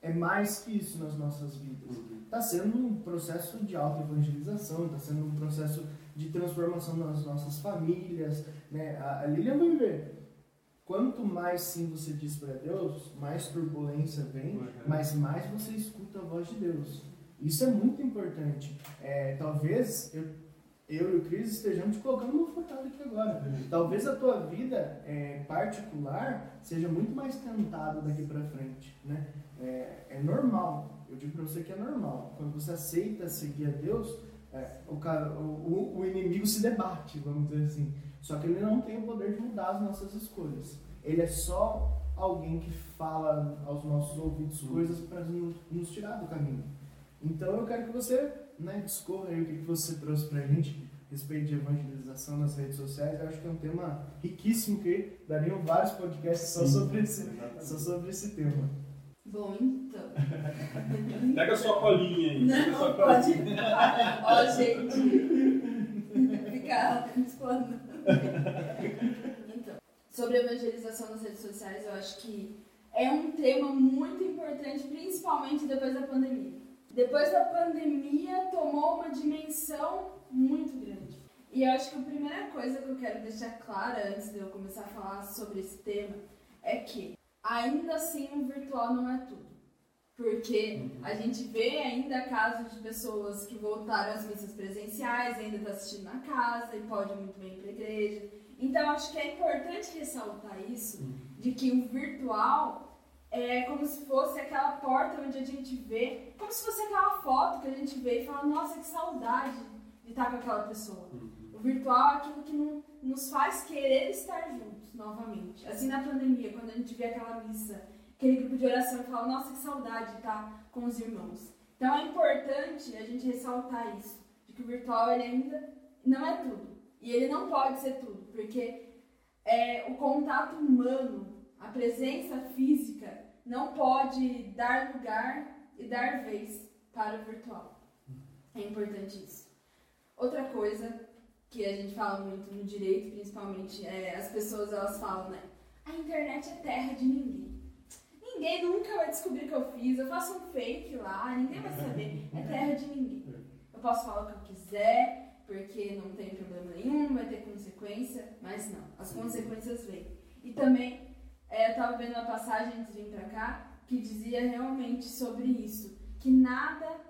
é mais que isso nas nossas vidas. Está sendo um processo de auto-evangelização, está sendo um processo de transformação nas nossas famílias. Né? A, Lilian vai ver. Quanto mais sim você diz para Deus, mais turbulência vem, uhum. mas mais você escuta a voz de Deus. Isso é muito importante. É, talvez eu, eu e o Cris estejamos te colocando uma furtada aqui agora. Uhum. Talvez a tua vida é, particular seja muito mais tentada daqui para frente. Né? É, é normal. Eu digo para você que é normal. Quando você aceita seguir a Deus, é, o, cara, o, o, inimigo se debate, vamos dizer assim. Só que ele não tem o poder de mudar as nossas escolhas. Ele é só alguém que fala aos nossos ouvidos coisas para nos, nos, tirar do caminho. Então eu quero que você né, discorra aí o que, você trouxe para a gente a respeito de evangelização nas redes sociais. Eu acho que é um tema riquíssimo que dariam vários podcasts só sobre esse, só sobre esse tema. Bom, então. *laughs* Pega a sua colinha aí. Não, pode. *laughs* Ó, gente. Ficar explorando. Então, sobre evangelização nas redes sociais, eu acho que é um tema muito importante, principalmente depois da pandemia. Depois da pandemia, tomou uma dimensão muito grande. E eu acho que a primeira coisa que eu quero deixar clara antes de eu começar a falar sobre esse tema é que ainda assim o virtual não é tudo. Porque a gente vê ainda casos de pessoas que voltaram às missas presenciais, ainda está assistindo na casa e pode muito bem ir para a igreja. Então acho que é importante ressaltar isso, de que o virtual é como se fosse aquela porta onde a gente vê, como se fosse aquela foto que a gente vê e fala, nossa, que saudade de estar com aquela pessoa. O virtual é aquilo que não, nos faz querer estar juntos novamente. Assim na pandemia, quando a gente vê aquela missa aquele grupo de oração e fala, nossa, que saudade de estar com os irmãos. Então é importante a gente ressaltar isso, de que o virtual ele ainda não é tudo. E ele não pode ser tudo, porque é, o contato humano, a presença física, não pode dar lugar e dar vez para o virtual. É importante isso. Outra coisa que a gente fala muito no direito, principalmente, é, as pessoas elas falam, né? A internet é terra de ninguém. Ninguém nunca vai descobrir o que eu fiz. Eu faço um fake lá, ninguém vai saber. É terra de ninguém. Eu posso falar o que eu quiser, porque não tem problema nenhum, vai ter consequência, mas não, as consequências vêm. E também, é, eu estava vendo uma passagem antes de vir para cá que dizia realmente sobre isso, que nada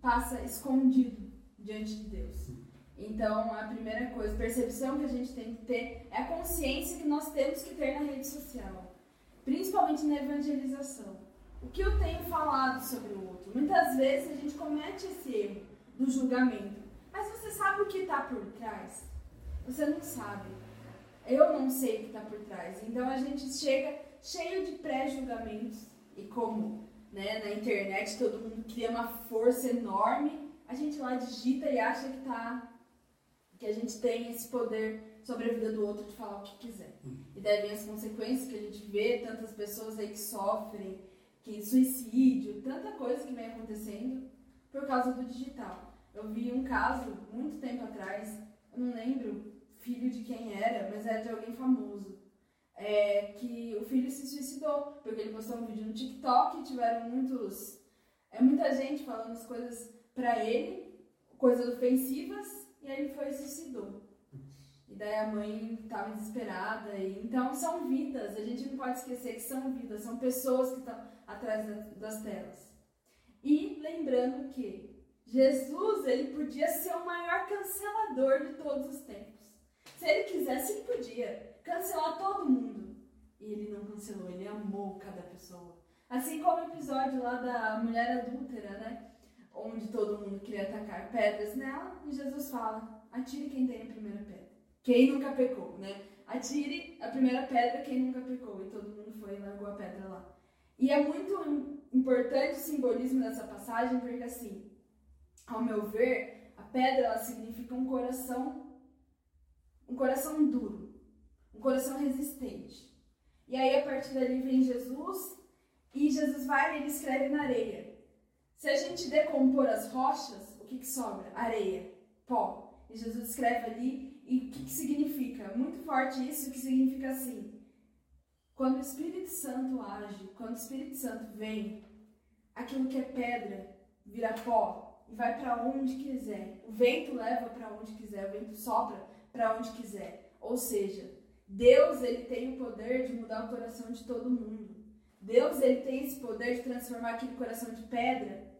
passa escondido diante de Deus. Então, a primeira coisa, percepção que a gente tem que ter é a consciência que nós temos que ter na rede social principalmente na evangelização. O que eu tenho falado sobre o outro? Muitas vezes a gente comete esse erro do julgamento, mas você sabe o que está por trás? Você não sabe. Eu não sei o que está por trás. Então a gente chega cheio de pré-julgamentos e como né, na internet todo mundo cria uma força enorme, a gente lá digita e acha que tá que a gente tem esse poder sobre a vida do outro de falar o que quiser. E daí vem as consequências que a gente vê, tantas pessoas aí que sofrem, que suicídio, tanta coisa que vem acontecendo por causa do digital. Eu vi um caso muito tempo atrás, eu não lembro filho de quem era, mas era de alguém famoso. É, que o filho se suicidou, porque ele postou um vídeo no TikTok e tiveram muitos. É, muita gente falando as coisas pra ele, coisas ofensivas, e aí ele foi e suicidou. E daí a mãe estava desesperada. E, então são vidas, a gente não pode esquecer que são vidas, são pessoas que estão atrás das telas. E lembrando que Jesus ele podia ser o maior cancelador de todos os tempos. Se ele quisesse, ele podia cancelar todo mundo. E ele não cancelou, ele amou cada pessoa. Assim como o episódio lá da mulher adúltera, né? Onde todo mundo queria atacar pedras nela, e Jesus fala: atire quem tem a primeira pedra. Quem nunca pecou, né? Atire a primeira pedra quem nunca pecou. E todo mundo foi e largou a pedra lá. E é muito importante o simbolismo dessa passagem, porque assim, ao meu ver, a pedra ela significa um coração, um coração duro, um coração resistente. E aí a partir dali vem Jesus e Jesus vai e ele escreve na areia. Se a gente decompor as rochas, o que, que sobra? Areia, pó. E Jesus escreve ali e o que, que significa? Muito forte isso, que significa assim. Quando o Espírito Santo age, quando o Espírito Santo vem, aquilo que é pedra vira pó e vai para onde quiser. O vento leva para onde quiser, o vento sopra para onde quiser. Ou seja, Deus ele tem o poder de mudar o coração de todo mundo. Deus ele tem esse poder de transformar aquele coração de pedra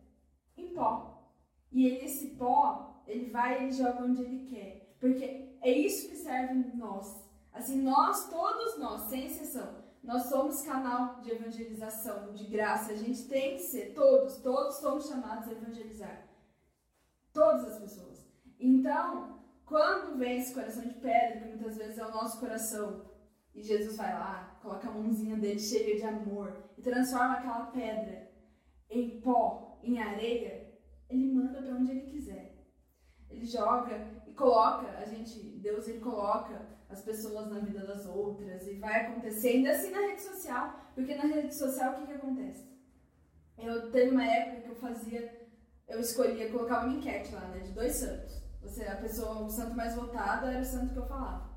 em pó. E ele, esse pó, ele vai e ele joga onde ele quer. Porque é isso que serve nós. Assim, nós, todos nós, sem exceção, nós somos canal de evangelização, de graça. A gente tem que ser, todos, todos somos chamados a evangelizar. Todas as pessoas. Então, quando vem esse coração de pedra, que muitas vezes é o nosso coração, e Jesus vai lá, coloca a mãozinha dele cheia de amor e transforma aquela pedra em pó, em areia, ele manda para onde ele quiser. Ele joga e coloca, a gente, Deus ele coloca as pessoas na vida das outras e vai acontecendo assim na rede social, porque na rede social o que que acontece? Eu teve uma época que eu fazia, eu escolhia, colocava uma enquete lá, né, de dois santos. Você, a pessoa, o santo mais votado era o santo que eu falava.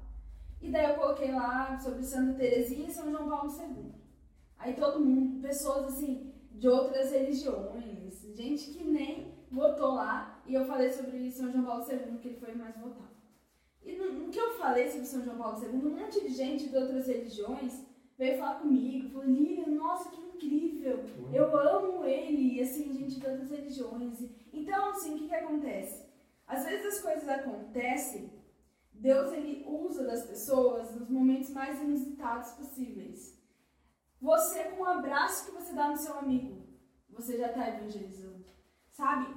E daí eu coloquei lá sobre Santa Teresinha e São João Paulo II. Aí todo mundo, pessoas assim, de outras religiões, gente que nem votou lá, e eu falei sobre São João Paulo II, que ele foi mais votado. E no, no, que eu falei sobre São João Paulo II, um monte de gente de outras religiões veio falar comigo, falou, Lívia, nossa, que incrível, eu amo ele, e assim, gente de outras religiões. Então, assim, o que que acontece? Às vezes as coisas acontecem, Deus ele usa das pessoas nos momentos mais inusitados possíveis. Você, com o um abraço que você dá no seu amigo, você já está evangelizando. Sabe?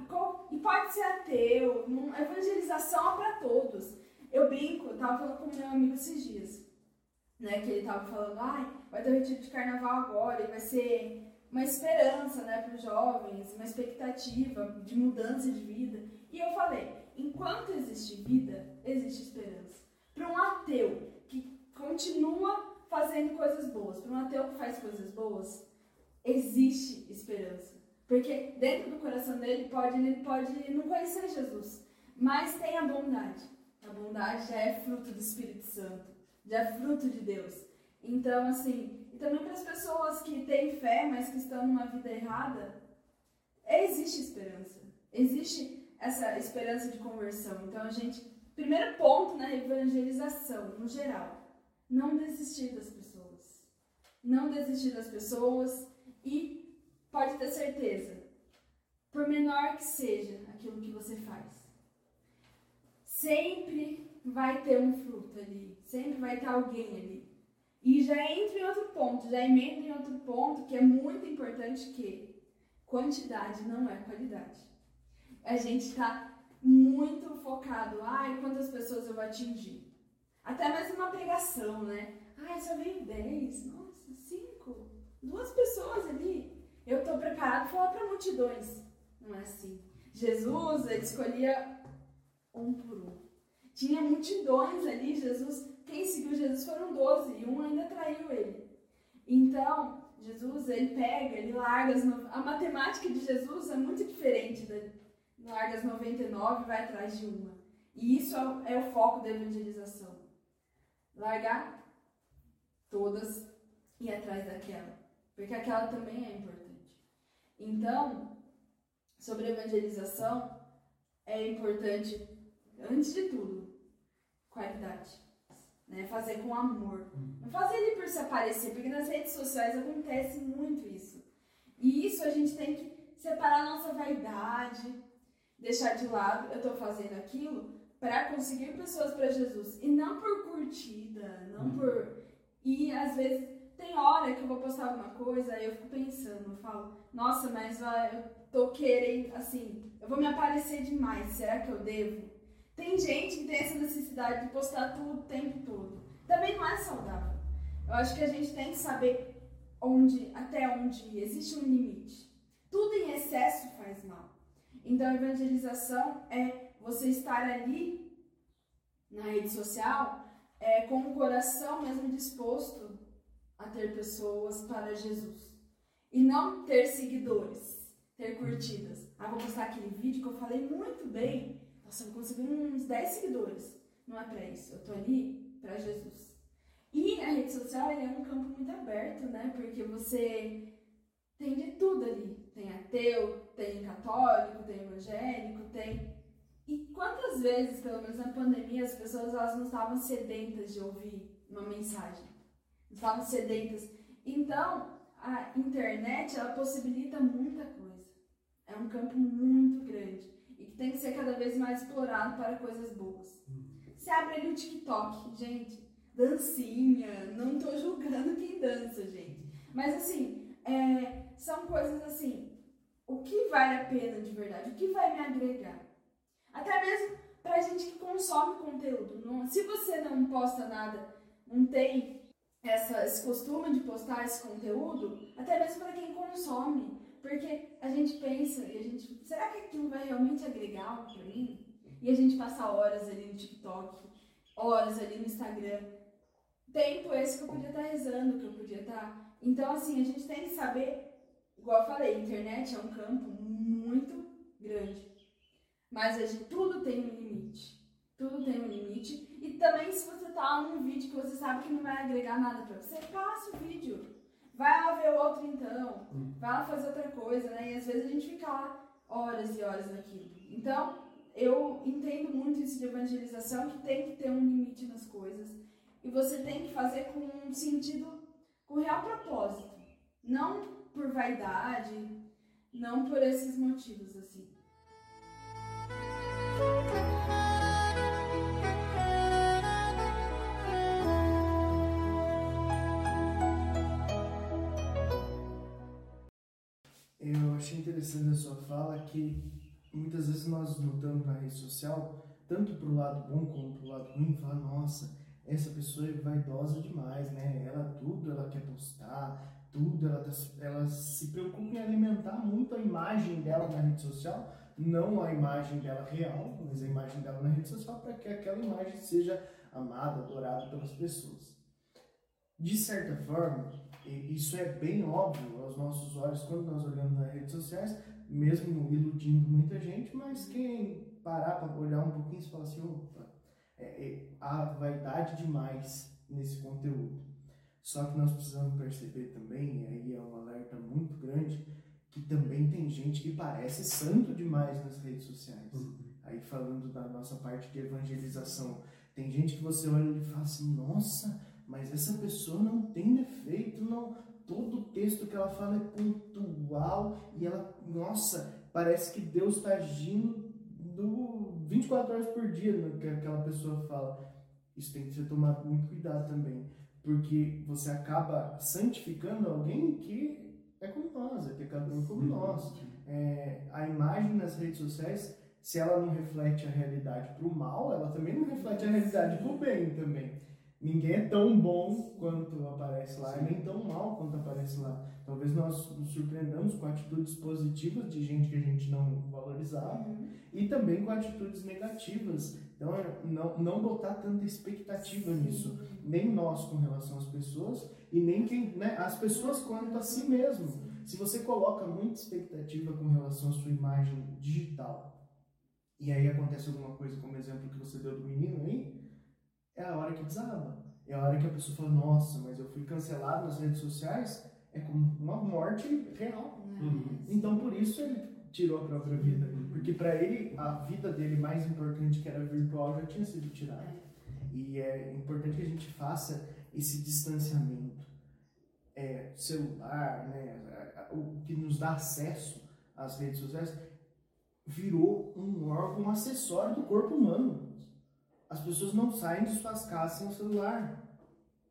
E pode ser ateu, evangelização é para todos. Eu brinco, eu tava falando com meu amigo esses dias, né? Que ele tava falando, ai, vai ter um retiro de carnaval agora e vai ser uma esperança, né, para os jovens, uma expectativa de mudança de vida. E eu falei, enquanto existe vida, existe esperança. Para um ateu que continua fazendo coisas boas, para um ateu que faz coisas boas, existe esperança. Porque dentro do coração dele pode, ele pode não conhecer Jesus, mas tem a bondade. A bondade já é fruto do Espírito Santo, já é fruto de Deus. Então, assim, e também para as pessoas que têm fé, mas que estão numa vida errada, existe esperança. Existe essa esperança de conversão. Então, a gente, primeiro ponto na evangelização, no geral, não desistir das pessoas. Não desistir das pessoas e pode ter certeza, por menor que seja aquilo que você faz, sempre vai ter um fruto ali, sempre vai ter alguém ali. E já entra em outro ponto, já emenda em outro ponto que é muito importante que quantidade não é qualidade a gente está muito focado, ai, quantas pessoas eu vou atingir. Até mesmo uma pregação, né? Ai, só veio 10, nossa, 5, duas pessoas ali. Eu estou preparado para falar para multidões. Não é assim. Jesus, ele escolhia um por um. Tinha multidões ali, Jesus, quem seguiu Jesus foram 12 e um ainda traiu ele. Então, Jesus, ele pega, ele larga as no... A matemática de Jesus é muito diferente larga as 99 e vai atrás de uma. E isso é, é o foco da evangelização. Largar todas e ir atrás daquela. Porque aquela também é importante. Então, sobre evangelização, é importante, antes de tudo, qualidade. Né? Fazer com amor. Não fazer ele por se aparecer, porque nas redes sociais acontece muito isso. E isso a gente tem que separar a nossa vaidade, deixar de lado, eu estou fazendo aquilo para conseguir pessoas para Jesus e não por curtida, não uhum. por e às vezes tem hora que eu vou postar alguma coisa e eu fico pensando, eu falo, nossa, mas eu tô querendo, assim, eu vou me aparecer demais, será que eu devo? Tem gente que tem essa necessidade de postar tudo o tempo todo. Também não é saudável. Eu acho que a gente tem que saber onde, até onde existe um limite. tudo em excesso faz mal. Então, evangelização é você estar ali na rede social é, com o coração mesmo disposto a ter pessoas para Jesus. E não ter seguidores, ter curtidas. Ah, vou postar aquele vídeo que eu falei muito bem. Nossa, eu vou conseguir uns 10 seguidores. Não é para isso. Eu tô ali para Jesus. E a rede social é um campo muito aberto, né? Porque você tem de tudo ali. Tem ateu, tem católico, tem evangélico, tem. E quantas vezes, pelo menos na pandemia, as pessoas elas não estavam sedentas de ouvir uma mensagem? Estavam sedentas. Então, a internet, ela possibilita muita coisa. É um campo muito grande e que tem que ser cada vez mais explorado para coisas boas. Você abre ali o TikTok, gente, dancinha, não tô julgando quem dança, gente. Mas assim, é, são coisas assim, o que vale a pena de verdade? O que vai me agregar? Até mesmo pra gente que consome conteúdo. Não, se você não posta nada, não tem essa, esse costume de postar esse conteúdo, até mesmo para quem consome. Porque a gente pensa e a gente. Será que aquilo vai realmente agregar pra mim? E a gente passa horas ali no TikTok, horas ali no Instagram. Tempo esse que eu podia estar rezando, que eu podia estar. Então, assim, a gente tem que saber, igual eu falei, a internet é um campo muito grande. Mas a gente, tudo tem um limite. Tudo tem um limite. E também, se você tá num vídeo que você sabe que não vai agregar nada pra você, passa o vídeo. Vai lá ver o outro então. Vai lá fazer outra coisa, né? E às vezes a gente fica lá horas e horas naquilo. Então, eu entendo muito isso de evangelização, que tem que ter um limite nas coisas. E você tem que fazer com um sentido, com real propósito. Não por vaidade, não por esses motivos, assim. Interessante a sua fala que muitas vezes nós notamos na rede social, tanto pro lado bom como pro lado ruim, falar, nossa, essa pessoa é vaidosa demais, né? Ela tudo ela quer postar, tudo ela, tá, ela se preocupa em alimentar muito a imagem dela na rede social, não a imagem dela real, mas a imagem dela na rede social para que aquela imagem seja amada, adorada pelas pessoas. De certa forma, isso é bem óbvio aos nossos olhos quando nós olhamos nas redes sociais, mesmo iludindo muita gente, mas quem parar para olhar um pouquinho e fala assim, opa, é, é, há vaidade demais nesse conteúdo. Só que nós precisamos perceber também, e aí é um alerta muito grande, que também tem gente que parece santo demais nas redes sociais. Uhum. Aí falando da nossa parte de evangelização, tem gente que você olha e fala assim, nossa, mas essa pessoa não tem defeito, não. Todo o texto que ela fala é pontual e ela, nossa, parece que Deus está agindo do 24 horas por dia no que aquela pessoa fala. Isso tem que ser tomado muito cuidado também, porque você acaba santificando alguém que é como nós, é pecador como nós. É, a imagem nas redes sociais, se ela não reflete a realidade para o mal, ela também não reflete a realidade para o bem também. Ninguém é tão bom quanto aparece lá, e nem tão mal quanto aparece lá. Talvez nós nos surpreendamos com atitudes positivas de gente que a gente não valorizava uhum. e também com atitudes negativas. Então, é não, não botar tanta expectativa Sim. nisso, nem nós com relação às pessoas e nem quem, né, as pessoas quanto a si mesmo. Se você coloca muita expectativa com relação à sua imagem digital e aí acontece alguma coisa, como exemplo que você deu do menino aí, é a hora que desaba. É a hora que a pessoa fala, nossa, mas eu fui cancelado nas redes sociais, é como uma morte real. Uhum. Então por isso ele tirou a própria vida. Porque para ele, a vida dele mais importante, que era virtual, já tinha sido tirada. E é importante que a gente faça esse distanciamento. É, celular, né, o que nos dá acesso às redes sociais, virou um órgão acessório do corpo humano as pessoas não saem de suas casas sem o celular.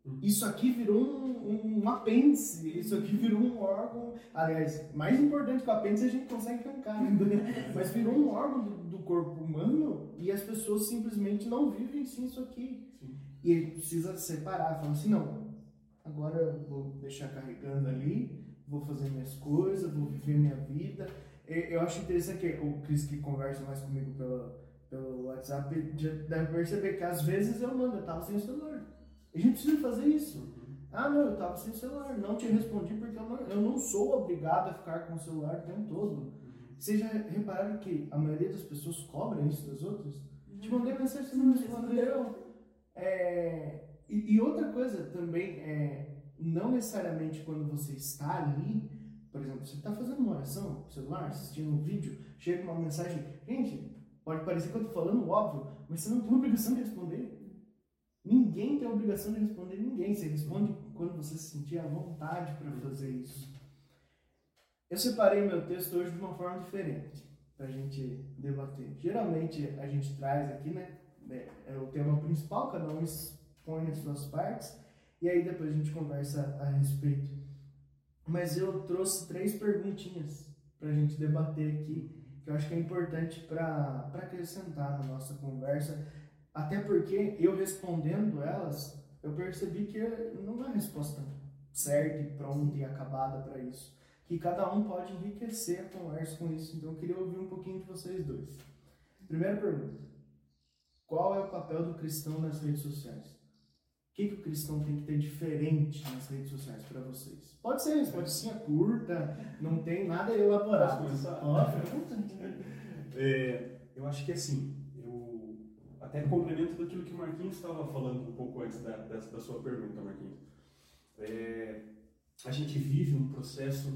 Uhum. Isso aqui virou um, um, apêndice, isso aqui virou um órgão. Aliás, mais importante que o apêndice a gente consegue arrancar ainda, né? *laughs* mas virou um órgão do, do, corpo humano e as pessoas simplesmente não vivem sem isso aqui. Sim. E ele precisa separar, falar assim: não, agora eu vou deixar carregando ali, vou fazer minhas coisas, vou viver minha vida. Eu acho interessante que o Cris que conversa mais comigo pelo, pelo WhatsApp já deve perceber que às vezes eu mando, eu tava sem celular. A gente precisa fazer isso. Uhum. Ah, não, eu tava sem celular, não te respondi porque eu não, eu não sou obrigado a ficar com o celular o tempo todo. Uhum. Vocês já repararam que a maioria das pessoas cobra isso das outras? Uhum. Te mandei mensagem, você não respondeu. É, e, e, outra coisa também, é, não necessariamente quando você está ali, por exemplo, você está fazendo uma oração no celular, assistindo um vídeo, chega uma mensagem, gente, pode parecer que eu estou falando óbvio, mas você não tem obrigação de responder. Ninguém tem obrigação de responder ninguém. Você responde quando você se sentir à vontade para fazer isso. Eu separei meu texto hoje de uma forma diferente para a gente debater. Geralmente a gente traz aqui, né? É, é o tema principal, cada um expõe as suas partes e aí depois a gente conversa a respeito. Mas eu trouxe três perguntinhas para a gente debater aqui, que eu acho que é importante para acrescentar na nossa conversa, até porque eu respondendo elas, eu percebi que não é resposta certa e pronta e acabada para isso. Que cada um pode enriquecer a conversa com isso. Então eu queria ouvir um pouquinho de vocês dois. Primeira pergunta: Qual é o papel do cristão nas redes sociais? O que, que o cristão tem que ter diferente nas redes sociais para vocês? Pode ser isso, pode ser curta, não tem nada elaborado. É, eu acho que assim, eu até complemento daquilo que o Marquinhos estava falando um pouco antes da, da, da sua pergunta, Marquinhos. É, a gente vive um processo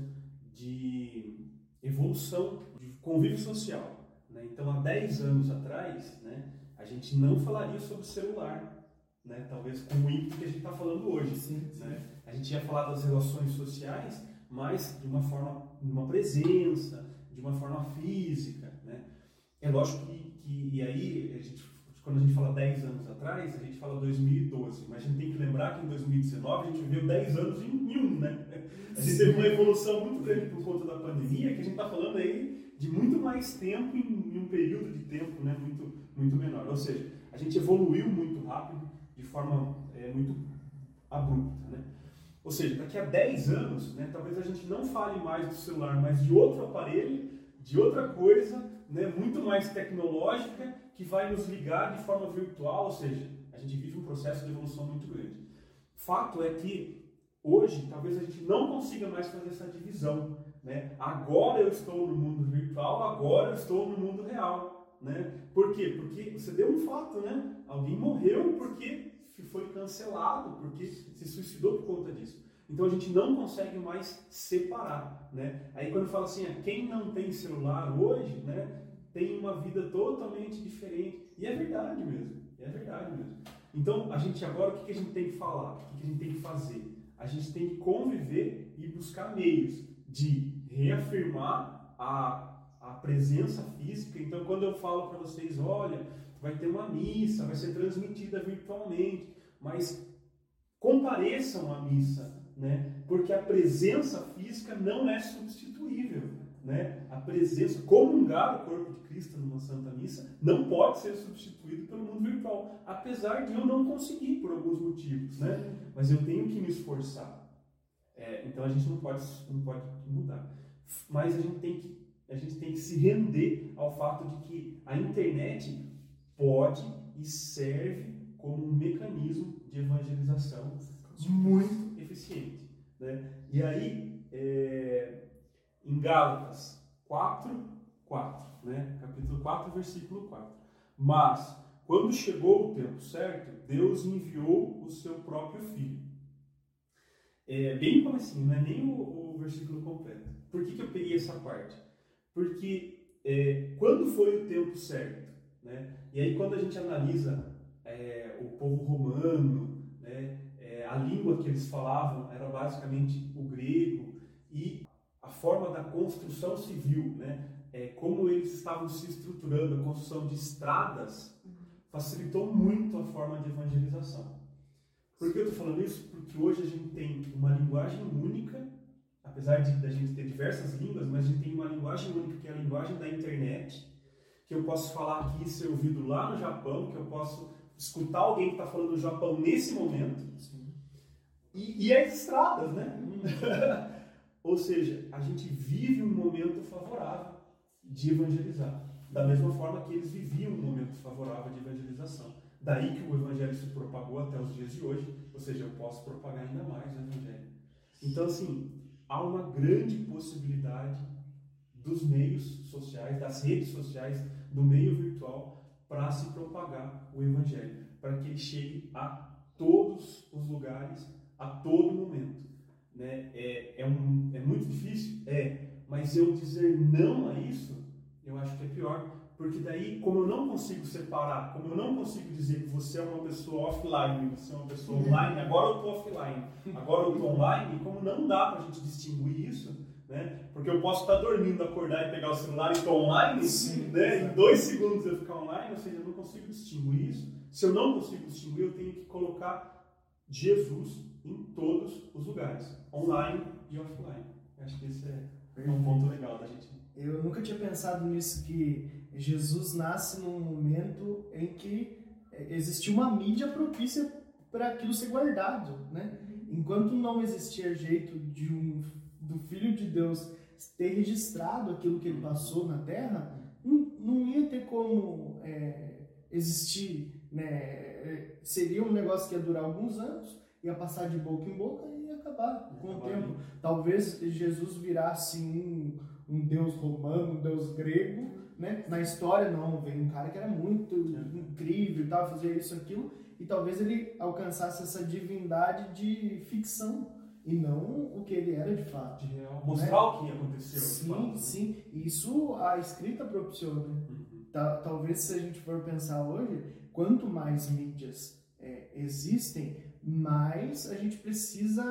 de evolução, de convívio social. Né? Então, há 10 anos atrás, né, a gente não falaria sobre celular né? talvez com o ímpeto que a gente está falando hoje. Sim, sim. Né? A gente ia falar das relações sociais, mas de uma forma, de uma presença, de uma forma física. Né? É lógico que, que e aí, a gente, quando a gente fala 10 anos atrás, a gente fala 2012, mas a gente tem que lembrar que em 2019 a gente viveu 10 anos em, em um. Né? A gente teve uma evolução muito grande por conta da pandemia, que a gente está falando aí de muito mais tempo em, em um período de tempo né? muito, muito menor. Ou seja, a gente evoluiu muito rápido, forma é, muito abrupta. Né? Ou seja, daqui a 10 anos, né, talvez a gente não fale mais do celular, mas de outro aparelho, de outra coisa, né, muito mais tecnológica, que vai nos ligar de forma virtual, ou seja, a gente vive um processo de evolução muito grande. Fato é que hoje talvez a gente não consiga mais fazer essa divisão. Né? Agora eu estou no mundo virtual, agora eu estou no mundo real. Né? Por quê? Porque você deu um fato, né? Alguém morreu porque foi cancelado, porque se suicidou por conta disso. Então a gente não consegue mais separar, né? Aí quando fala assim, ah, quem não tem celular hoje, né, tem uma vida totalmente diferente. E é verdade mesmo, é verdade mesmo. Então a gente agora, o que a gente tem que falar? O que a gente tem que fazer? A gente tem que conviver e buscar meios de reafirmar a, a presença física. Então quando eu falo para vocês, olha, vai ter uma missa, vai ser transmitida virtualmente, mas compareçam à missa, né? Porque a presença física não é substituível, né? A presença, comungar o corpo de Cristo numa Santa Missa não pode ser substituído pelo mundo virtual, apesar de eu não conseguir por alguns motivos, né? Mas eu tenho que me esforçar. É, então a gente não pode, não pode mudar. Mas a gente tem que a gente tem que se render ao fato de que a internet pode e serve como um mecanismo de evangelização muito eficiente. Né? E aí, é, em Gálatas 4, 4, né? capítulo 4, versículo 4. Mas, quando chegou o tempo certo, Deus enviou o seu próprio Filho. É, bem como assim, não é nem o, o versículo completo. Por que, que eu peguei essa parte? Porque é, quando foi o tempo certo? Né? E aí quando a gente analisa é, o povo romano, né, é, a língua que eles falavam era basicamente o grego e a forma da construção civil, né, é, como eles estavam se estruturando, a construção de estradas, facilitou muito a forma de evangelização. Por que eu estou falando isso? Porque hoje a gente tem uma linguagem única, apesar de a gente ter diversas línguas, mas a gente tem uma linguagem única que é a linguagem da internet, que eu posso falar aqui e ser ouvido lá no Japão, que eu posso escutar alguém que está falando do Japão nesse momento. E, e, as estradas, né? *laughs* Ou seja, a gente vive um momento favorável de evangelizar, da mesma forma que eles viviam um momento favorável de evangelização. Daí que o evangelho se propagou até os dias de hoje, ou seja, eu posso propagar ainda mais o evangelho. Então, assim, há uma grande possibilidade dos meios sociais, das redes sociais, do meio virtual, para se propagar o evangelho, para que ele chegue a todos os lugares, a todo momento. Né? É, é, um, é muito difícil? É, mas eu dizer não a isso, eu acho que é pior, porque daí, como eu não consigo separar, como eu não consigo dizer que você é uma pessoa offline, você é uma pessoa uhum. online, agora eu estou offline, agora eu estou online, como não dá para a gente distinguir isso, né? Porque eu posso estar dormindo, acordar e pegar o celular e estou online, Sim, né? em dois segundos eu ficar online, ou seja, eu não consigo distinguir isso. Se eu não consigo distinguir, eu tenho que colocar Jesus em todos os lugares, online e offline. Acho que esse é um ponto legal da gente. Eu nunca tinha pensado nisso que Jesus nasce num momento em que existia uma mídia propícia para aquilo ser guardado, né? Enquanto não existia jeito de um do Filho de Deus ter registrado aquilo que ele passou na Terra, não, não ia ter como é, existir, né? Seria um negócio que ia durar alguns anos, ia passar de boca em boca e ia acabar com o tempo. Talvez Jesus virasse um, um Deus romano, um Deus grego, né? Na história, não, veio um cara que era muito incrível e tal, fazer isso, aquilo, e talvez ele alcançasse essa divindade de ficção e não o que ele era de fato. De real. Né? Mostrar né? o que aconteceu. Sim, sim. Isso a escrita propiciona. Uhum. Talvez se a gente for pensar hoje, quanto mais mídias é, existem, mais a gente precisa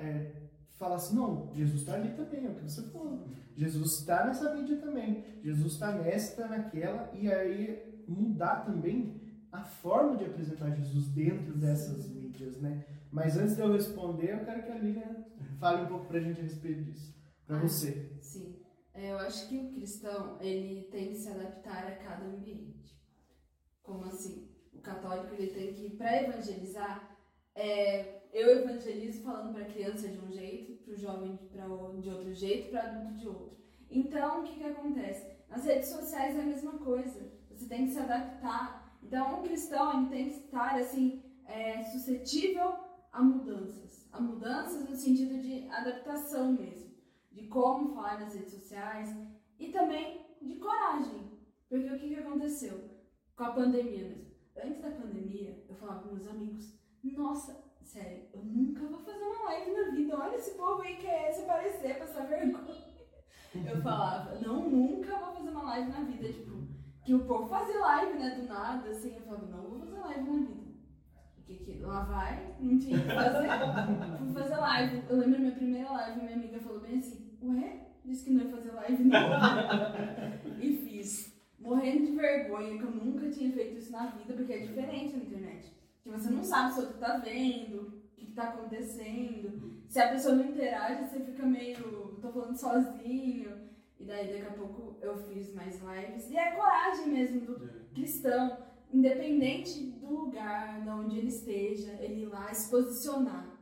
é, falar assim, não, Jesus está ali também, é o que você falou. Jesus está nessa mídia também. Jesus está nessa, está naquela, e aí mudar também a forma de apresentar Jesus dentro dessas mídias, né? Mas antes de eu responder, eu quero que a Lilian fale um pouco para a gente a respeito disso. Para ah, você. Sim. É, eu acho que o cristão, ele tem que se adaptar a cada ambiente. Como assim? O católico, ele tem que, para evangelizar, é, eu evangelizo falando para criança de um jeito, para o jovem pra, de outro jeito, para adulto de outro. Então, o que, que acontece? Nas redes sociais é a mesma coisa. Você tem que se adaptar. Então, um cristão ele tem que estar assim é, suscetível a mudanças. A mudanças no sentido de adaptação mesmo, de como falar nas redes sociais e também de coragem. Porque o que, aconteceu com a pandemia mesmo? Antes da pandemia, eu falava com meus amigos, nossa, sério, eu nunca vou fazer uma live na vida. Olha esse povo aí que é se aparecer, passar vergonha. Eu falava, não, nunca vou fazer uma live na vida. Tipo, que o povo fazia live, né, do nada, assim. Eu falava, não vou fazer live na vida. Que, lá vai, não tinha o que fazer. Fui fazer live. Eu lembro minha primeira live, minha amiga falou bem assim, ué, disse que não ia fazer live não. *laughs* e fiz. Morrendo de vergonha, que eu nunca tinha feito isso na vida, porque é diferente na internet que você não sabe se o outro tá vendo, o que, que tá acontecendo. Se a pessoa não interage, você fica meio. tô falando sozinho. E daí daqui a pouco eu fiz mais lives. E é coragem mesmo do é. cristão, independente do lugar, de onde ele esteja, ele ir lá se posicionar,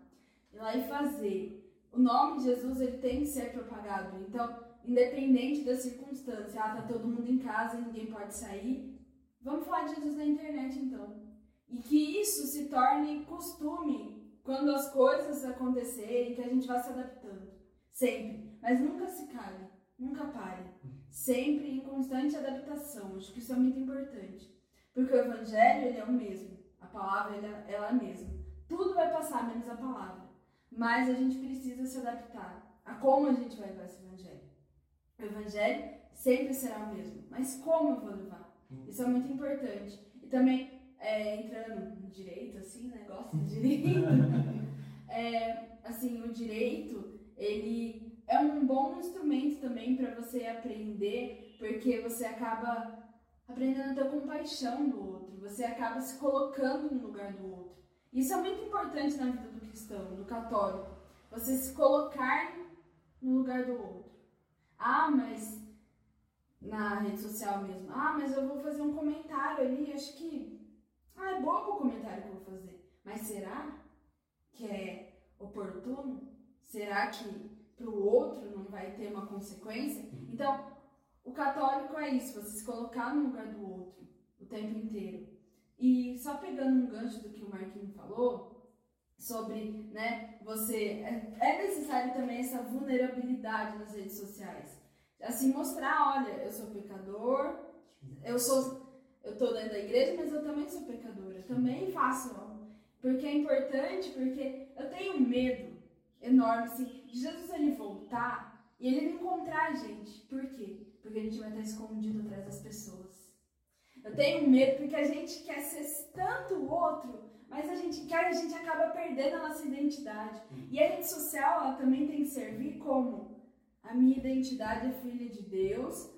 ir lá e fazer. O nome de Jesus ele tem que ser propagado. Então, independente da circunstância, ah, tá todo mundo em casa ninguém pode sair. Vamos falar de Jesus na internet então. E que isso se torne costume quando as coisas acontecerem, que a gente vá se adaptando. Sempre. Mas nunca se cale, nunca pare. Sempre em constante adaptação. Acho que isso é muito importante. Porque o evangelho, ele é o mesmo. A palavra, ela, ela é a mesma. Tudo vai passar, menos a palavra. Mas a gente precisa se adaptar a como a gente vai levar esse evangelho. O evangelho sempre será o mesmo. Mas como eu vou levar? Isso é muito importante. E também é, entrando no direito, assim, né? Gosto de direito. *laughs* é, assim, o direito, ele é um bom instrumento também para você aprender, porque você acaba aprendendo a ter compaixão do outro, você acaba se colocando no lugar do outro. Isso é muito importante na vida do cristão, do católico. Você se colocar no lugar do outro. Ah, mas na rede social mesmo. Ah, mas eu vou fazer um comentário ali, acho que ah, é bom o comentário que eu vou fazer. Mas será que é oportuno? Será que para o outro, não vai ter uma consequência. Então, o católico é isso, você se colocar no lugar do outro o tempo inteiro. E só pegando um gancho do que o Marquinhos falou, sobre, né, você. É, é necessário também essa vulnerabilidade nas redes sociais. Assim, mostrar: olha, eu sou pecador, eu sou. Eu tô dentro da igreja, mas eu também sou pecadora, também faço Porque é importante, porque eu tenho medo enorme, assim, de Jesus ele voltar e ele não encontrar a gente. Por quê? Porque a gente vai estar escondido atrás das pessoas. Eu tenho medo porque a gente quer ser tanto o outro, mas a gente quer, a gente acaba perdendo a nossa identidade. Hum. E a rede social, ela também tem que servir como a minha identidade é filha de Deus,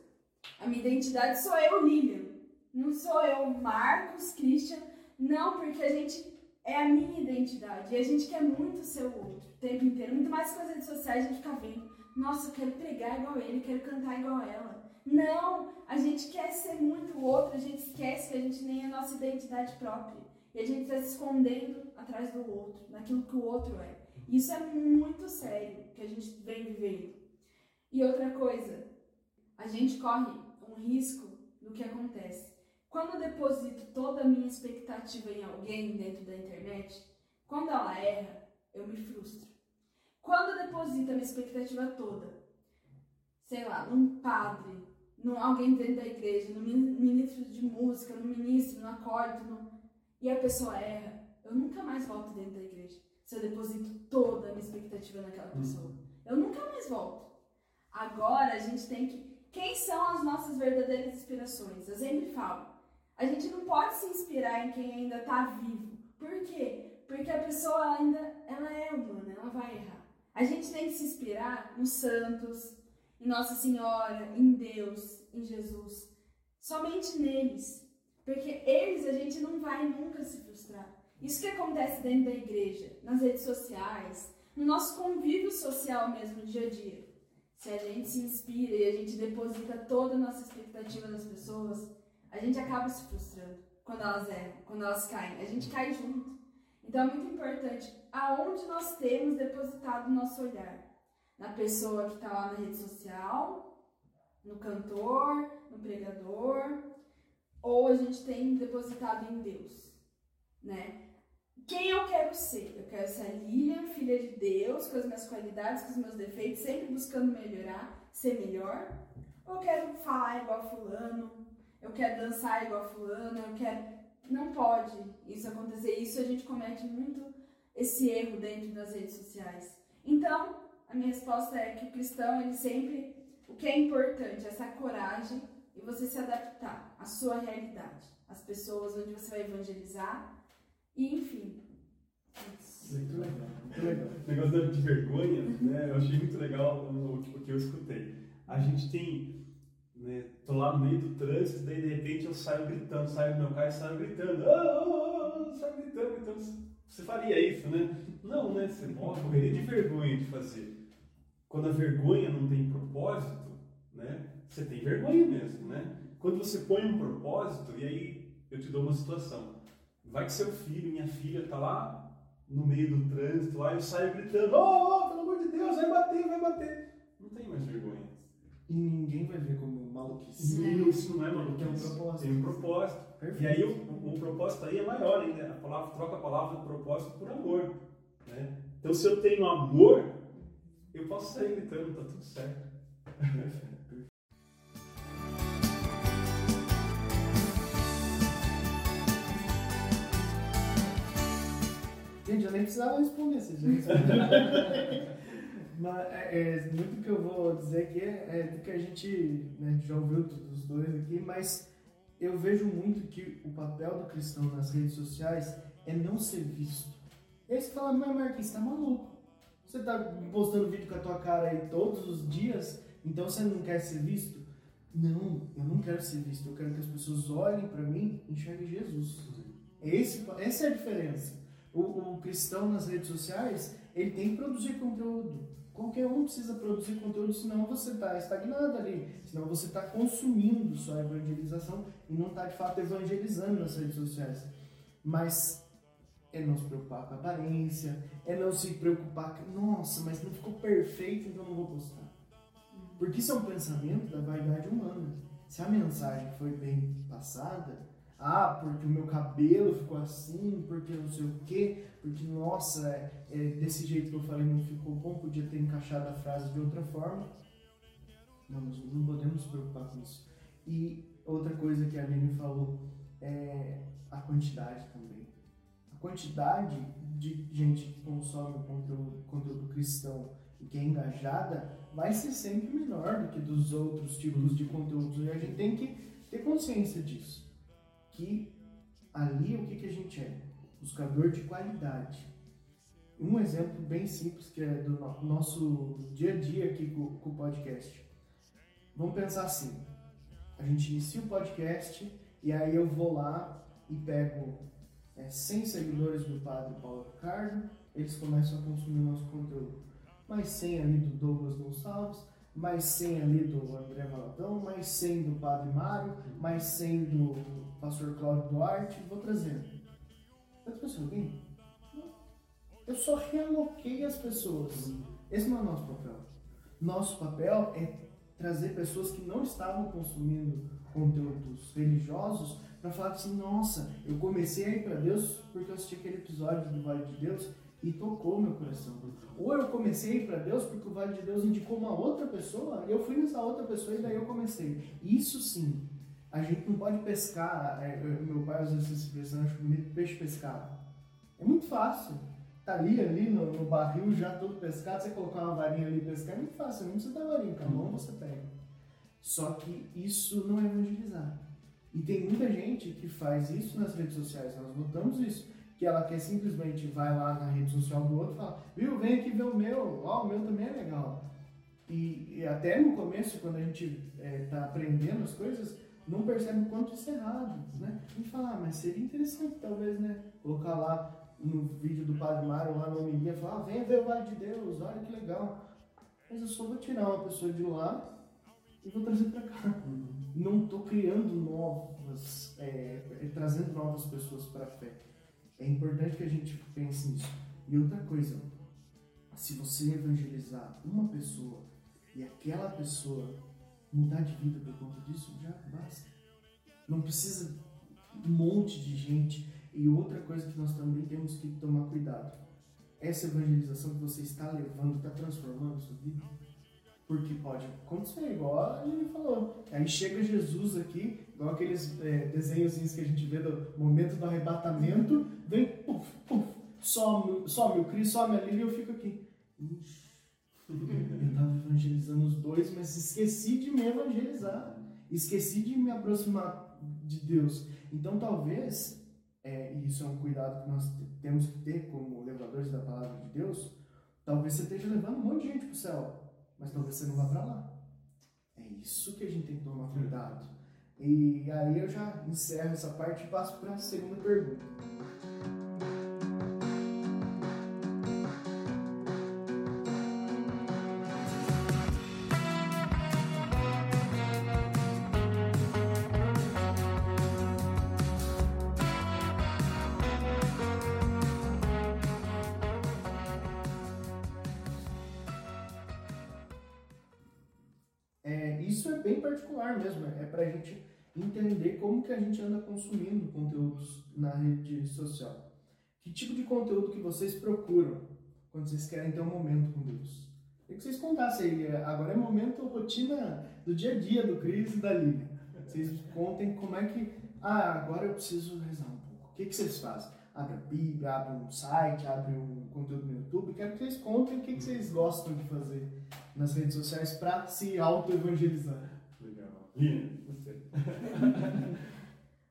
a minha identidade sou eu, Lilian. Não sou eu, Marcos, Christian. Não, porque a gente é a minha identidade. E a gente quer muito ser o outro o tempo inteiro. Muito mais que as redes sociais, a gente fica vendo. Nossa, eu quero pregar igual ele, quero cantar igual ela. Não, a gente quer ser muito outro, a gente esquece que a gente nem é a nossa identidade própria. E a gente está se escondendo atrás do outro, naquilo que o outro é. E isso é muito sério que a gente vem vivendo. E outra coisa, a gente corre um risco do que acontece. Quando eu deposito toda a minha expectativa em alguém dentro da internet, quando ela erra, eu me frustro. Quando eu deposito a minha expectativa toda, sei lá, num padre, num alguém dentro da igreja, no ministro de música, no ministro, no acólito, no... e a pessoa erra, eu nunca mais volto dentro da igreja. Se eu deposito toda a minha expectativa naquela pessoa, eu nunca mais volto. Agora a gente tem que. Quem são as nossas verdadeiras inspirações? Eu sempre falo. A gente não pode se inspirar em quem ainda está vivo. Por quê? Porque a pessoa ainda ela é humana, ela vai errar. A gente tem que se inspirar nos santos, em Nossa Senhora, em Deus, em Jesus. Somente neles. Porque eles a gente não vai nunca se frustrar. Isso que acontece dentro da igreja, nas redes sociais, no nosso convívio social mesmo, dia a dia. Se a gente se inspira e a gente deposita toda a nossa expectativa nas pessoas, a gente acaba se frustrando quando elas erram, quando elas caem. A gente cai junto. Então é muito importante aonde nós temos depositado o nosso olhar na pessoa que está lá na rede social, no cantor, no pregador, ou a gente tem depositado em Deus, né? Quem eu quero ser? Eu quero ser a Lilian, filha de Deus, com as minhas qualidades, com os meus defeitos, sempre buscando melhorar, ser melhor? Ou eu quero falar igual fulano? Eu quero dançar igual fulano? Eu quero... Não pode isso acontecer. Isso a gente comete muito esse erro dentro das redes sociais. Então, a minha resposta é que o cristão, ele sempre, o que é importante, é essa coragem e você se adaptar à sua realidade, às pessoas onde você vai evangelizar e enfim. Muito legal, muito legal. O negócio de vergonha, né? Eu achei muito legal o, que eu escutei. A gente tem, né? Tô lá no meio do trânsito, daí de repente eu saio gritando, saio do meu carro e saio gritando, oh, oh, oh, saio gritando, gritando. Você faria isso, né? Não, né? Você morreria de vergonha de fazer quando a vergonha não tem propósito, né, você tem vergonha mesmo, né? Quando você põe um propósito, e aí eu te dou uma situação. Vai que seu filho, minha filha, tá lá no meio do trânsito, lá eu saio gritando, oh, oh, pelo amor de Deus, vai bater, vai bater. Não tem mais vergonha. E ninguém vai ver como maluquice. Isso não é maluquice. Tem um propósito. Tem um propósito. Perfeito. E aí o, o, propósito aí é maior ainda. A palavra troca a palavra propósito por amor. Né? Então se eu tenho amor, eu posso sair gritando, tá tudo certo. Gente, eu nem precisava responder, vocês já *laughs* Mas é, é, muito que eu vou dizer aqui é, é do que a gente né, já ouviu dos dois aqui, mas eu vejo muito que o papel do cristão nas redes sociais é não ser visto. E aí você fala, mas Marquinhos, tá maluco. Você tá postando vídeo com a tua cara aí todos os dias, então você não quer ser visto? Não, eu não quero ser visto. Eu quero que as pessoas olhem para mim e enxerguem Jesus. Esse, essa é a diferença. O, o, cristão nas redes sociais, ele tem que produzir conteúdo. Qualquer um precisa produzir conteúdo, senão você está estagnado ali. Senão você está consumindo sua evangelização e não está de fato evangelizando nas redes sociais. Mas é não se preocupar com a aparência, é não se preocupar com, nossa, mas não ficou perfeito, então não vou postar. Porque isso é um pensamento da vaidade humana. Se a mensagem foi bem passada, ah, porque o meu cabelo ficou assim, porque não sei o quê, porque, nossa, é, é, desse jeito que eu falei não ficou bom, podia ter encaixado a frase de outra forma. Não, nós não podemos nos preocupar com isso. E outra coisa que a Aline falou é a quantidade também. Quantidade de gente que consome conteúdo, conteúdo cristão e que é engajada vai ser sempre menor do que dos outros tipos de conteúdos. E a gente tem que ter consciência disso. Que ali o que, que a gente é? Buscador de qualidade. Um exemplo bem simples que é do nosso dia a dia aqui com, com o podcast. Vamos pensar assim: a gente inicia o podcast e aí eu vou lá e pego é, 100 seguidores do Padre Paulo Ricardo, eles começam a consumir o nosso conteúdo mais 100 ali do Douglas Gonçalves, mais 100 ali do André Valadão, mais 100 do Padre Mário, mais 100 do Pastor Cláudio Duarte, vou trazendo. Eu alguém? Eu só realoquei as pessoas. Esse não é o nosso papel. Nosso papel é trazer pessoas que não estavam consumindo conteúdos religiosos para falar assim, nossa, eu comecei a ir para Deus porque eu assisti aquele episódio do Vale de Deus e tocou meu coração. Ou eu comecei para Deus porque o Vale de Deus indicou uma outra pessoa, e eu fui nessa outra pessoa e daí eu comecei. Isso sim, a gente não pode pescar, é, meu pai vezes se expressão, acho bonito, peixe pescado. É muito fácil. Tá ali, ali no, no, barril já todo pescado, você colocar uma varinha ali e pescar é muito fácil, não precisa dar varinha, com a mão você pega. Só que isso não é evangelizar. E tem muita gente que faz isso nas redes sociais, nós notamos isso que ela quer simplesmente vai lá na rede social do outro e fala, viu, vem aqui ver o meu, ó, o meu também é legal. E, e até no começo, quando a gente está é, aprendendo as coisas, não percebe o quanto isso é errado, né? A gente fala, ah, mas seria interessante talvez, né, colocar lá no vídeo do Padre Mário, lá no homilia, falar, ah, ver o Vale de Deus, olha que legal. Mas eu só vou tirar uma pessoa de lá e vou trazer para cá. Uhum. Não estou criando novas, é, é, trazendo novas pessoas para a fé. É importante que a gente pense nisso. E outra coisa, se você evangelizar uma pessoa e aquela pessoa mudar de vida por conta disso, já basta. Não precisa um monte de gente. E outra coisa que nós também temos que tomar cuidado. Essa evangelização que você está levando está transformando a sua vida? Porque pode acontecer, igual a gente falou. Aí chega Jesus aqui, igual aqueles é, que a gente vê do momento do arrebatamento, vem, puf, puf, some, some o Cris, some a Lili e eu fico aqui. Eu estava evangelizando os dois, mas esqueci de me evangelizar. Esqueci de me aproximar de Deus. Então talvez, é, e isso é um cuidado que nós temos que ter como levadores da palavra de Deus, talvez você esteja levando um monte de gente para o céu mas talvez você não vá para lá. É isso que a gente tem que tomar cuidado. E aí eu já encerro essa parte e passo para a segunda pergunta. Particular mesmo, é para a gente entender como que a gente anda consumindo conteúdos na rede social. Que tipo de conteúdo que vocês procuram quando vocês querem ter um momento com Deus? Queria que vocês contassem aí, é, agora é momento rotina do dia a dia do Cris e da Lívia. Vocês contem como é que, ah, agora eu preciso rezar um pouco. O que, que vocês fazem? Abre a Bíblia, abre um site, abre um conteúdo no YouTube. Quero que vocês contem o que, que vocês gostam de fazer nas redes sociais para se auto-evangelizar. Lina, você. *laughs*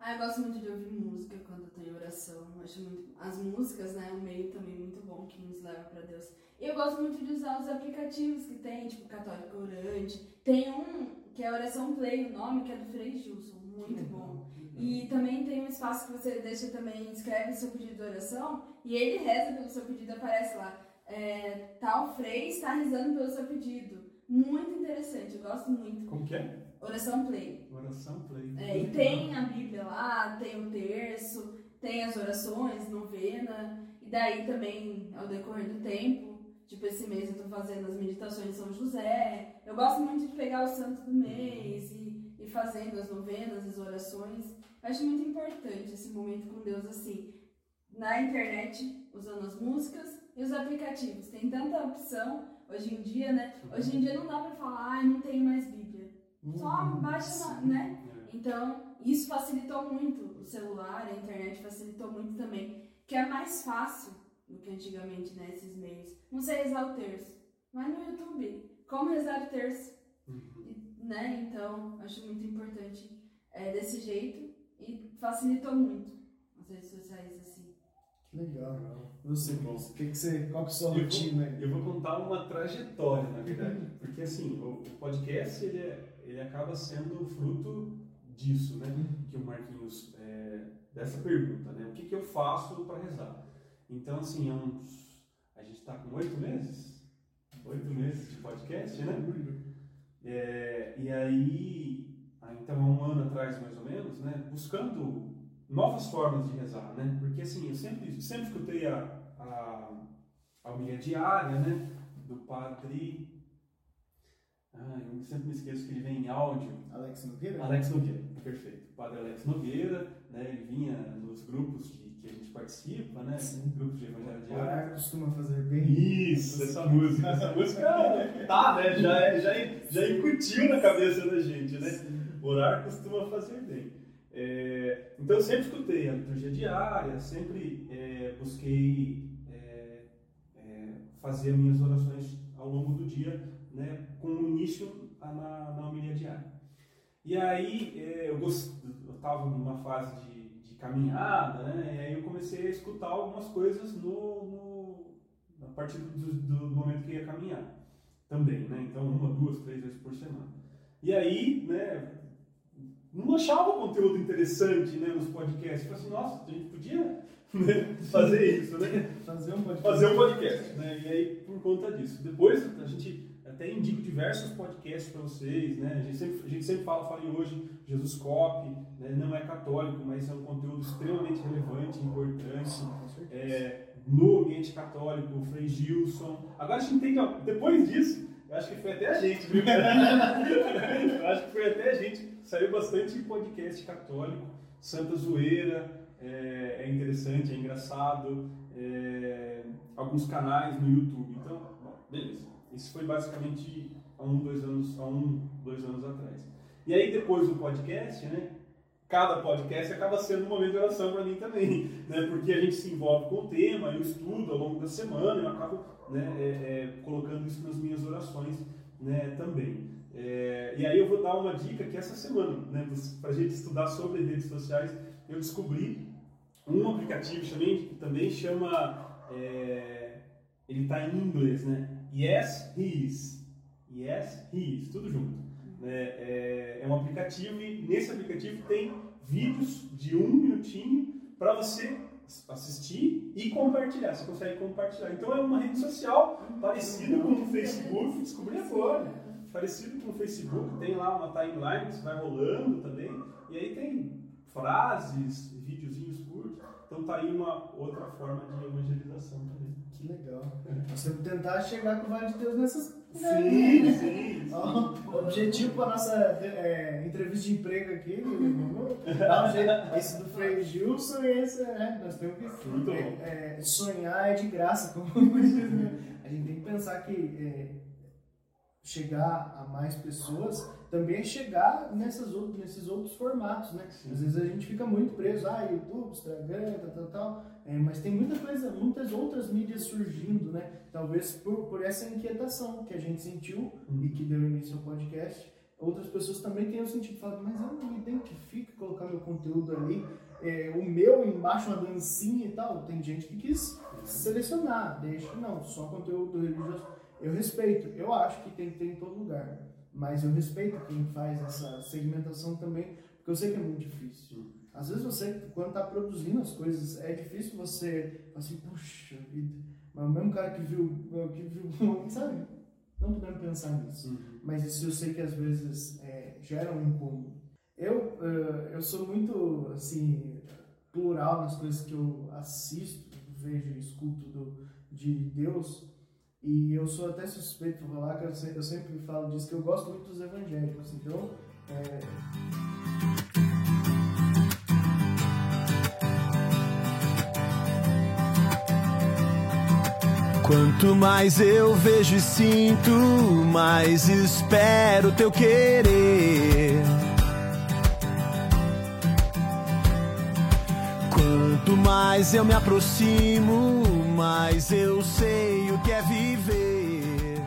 ah, eu gosto muito de ouvir música quando eu tô em oração. Acho muito... As músicas, né, o meio também muito bom que nos leva para Deus. E eu gosto muito de usar os aplicativos que tem, tipo Católico Orante. Tem um que é Oração Play, o nome, que é do Frei Gilson. Muito bom. E também tem um espaço que você deixa também, escreve seu pedido de oração e ele reza pelo seu pedido, aparece lá. É, tal Frei está rezando pelo seu pedido. Muito interessante, eu gosto muito. Como que é? Oração Play. Oração Play. É, e tem a Bíblia lá, tem o terço. tem as orações, novena, e daí também, ao decorrer do tempo, tipo, esse mês eu tô fazendo as meditações de São José. Eu gosto muito de pegar o santo do mês e, e fazendo as novenas, as orações. Eu acho muito importante esse momento com Deus, assim, na internet, usando as músicas e os aplicativos. Tem tanta opção hoje em dia, né? Hoje em dia não dá pra falar, ah, não tenho mais Bíblia. Só baixa, né? Então, isso facilitou muito o celular, a internet facilitou muito também, que é mais fácil do que antigamente, né, esses meios. Não sei rezar o terço, mas no YouTube, como rezar o terço, Uhum. né? Então, acho muito importante é, desse jeito e facilitou muito as redes sociais assim. Que legal. Você, bom. o que, que você, qual que é a sua Eu vou- rotina aí? Eu vou contar uma trajetória, na verdade. *laughs* Porque assim, o o podcast ele, é- ele acaba sendo fruto disso, né? Que o Marquinhos, é, dessa pergunta, né? O que, que eu faço para rezar? Então, assim, há uns. A gente está com oito meses? Oito meses de podcast, né? É, e aí, então há um ano atrás mais ou menos, né, buscando novas formas de rezar, né, porque assim, eu sempre, sempre escutei a, a, a homilia diária, né, do padre, ah, eu sempre me esqueço que ele vem em áudio, Alex Nogueira? Alex Nogueira, perfeito, o padre Alex Nogueira, né, ele vinha nos grupos de, que a gente participa, né, Sim. grupos de evangelho O diário, horário costuma fazer bem. isso, essa música. Essa música tá, né? Já, já, já incutiu na cabeça da gente, né? Orar costuma fazer bem. É, então eu sempre escutei a liturgia diária, sempre é, busquei é, é, fazer minhas orações ao longo do dia, né, com o início na, na homilia diária. E aí é, eu estava numa fase de, de caminhada, né, e aí eu comecei a escutar algumas coisas no, no, a partir do, do momento que ia caminhar também, né? Então uma, duas, três vezes por semana. E aí, né? Não achava conteúdo interessante, né? Nos podcasts. Eu falei assim, nossa, a gente podia né, fazer isso, né? *laughs* Fazer um podcast. Fazer um podcast, né? E aí por conta disso. Depois a gente até indico diversos podcasts para vocês, né? A gente sempre, a gente sempre fala, falei hoje, Jesus Cop, né? não é católico, mas é um conteúdo extremamente relevante, importante é, no ambiente católico, o Frei Gilson. Agora a gente entende, ó, depois disso, eu acho que foi até a gente, viu? *laughs* eu acho que foi até a gente. Saiu bastante podcast católico, Santa Zoeira, é, é interessante, é engraçado, é, alguns canais no YouTube. Então, beleza. Isso foi basicamente há um, dois anos, há um, dois anos atrás. E aí depois do podcast, né? cada podcast acaba sendo um momento de oração para mim também, *laughs* né? Porque a gente se envolve com o tema, eu estudo ao longo da semana, eu acabo né, é, é, colocando isso nas minhas orações né, também. É, e aí eu vou dar uma dica que essa semana, né, para a gente estudar sobre redes sociais, eu descobri um aplicativo também que também chama, é, ele está em inglês, né? Yes, His. Yes, His, tudo junto né, é, é um aplicativo e nesse aplicativo tem vídeos de um minutinho para você assistir e compartilhar. Você consegue compartilhar. Então é uma rede social parecida com o Facebook, descobri agora. Parecido com o Facebook, tem lá uma timeline que você vai rolando também. E aí tem frases, videozinhos curtos. Então tá aí uma outra forma de evangelização também. Que legal. Nós temos que tentar chegar com o Vale de Deus nessas. Sim, sim. Ó, o objetivo para nossa é, entrevista de emprego aqui, dar um jeito. Esse do Frei Gilson e esse, é, nós temos que Muito é, bom. é, sonhar é de graça, como *laughs* né? A gente tem que pensar que é, chegar a mais pessoas também é chegar nessas outros, nesses outros formatos, né? Sim. Às vezes a gente fica muito preso, ah, YouTube, Instagram, tal, tal, tal. É, mas tem muita coisa, muitas outras mídias surgindo, né? Talvez por, por essa inquietação que a gente sentiu e que deu início ao podcast, outras pessoas também tenham sentido, falando, mas eu não me identifico colocar meu conteúdo ali, é, o meu embaixo uma dancinha e tal. Tem gente que quis selecionar, deixa, não, só conteúdo religioso. Eu respeito, eu acho que tem que ter em todo lugar, mas eu respeito quem faz essa segmentação também, porque eu sei que é muito difícil. Às vezes você, quando está produzindo as coisas, é difícil você assim, puxa vida, mas o mesmo cara que viu, que viu, sabe? Não podemos pensar nisso. Uhum. Mas isso eu sei que às vezes é, gera um incômodo. Eu, eh, eu sou muito, assim, plural nas coisas que eu assisto, vejo escuto do, de Deus. E eu sou até suspeito por falar que eu eu sempre falo disso, que eu gosto muito dos evangélicos. Então, é, Quanto mais eu vejo e sinto, mais espero teu querer. Quanto mais eu me aproximo, mais eu sei o que é viver.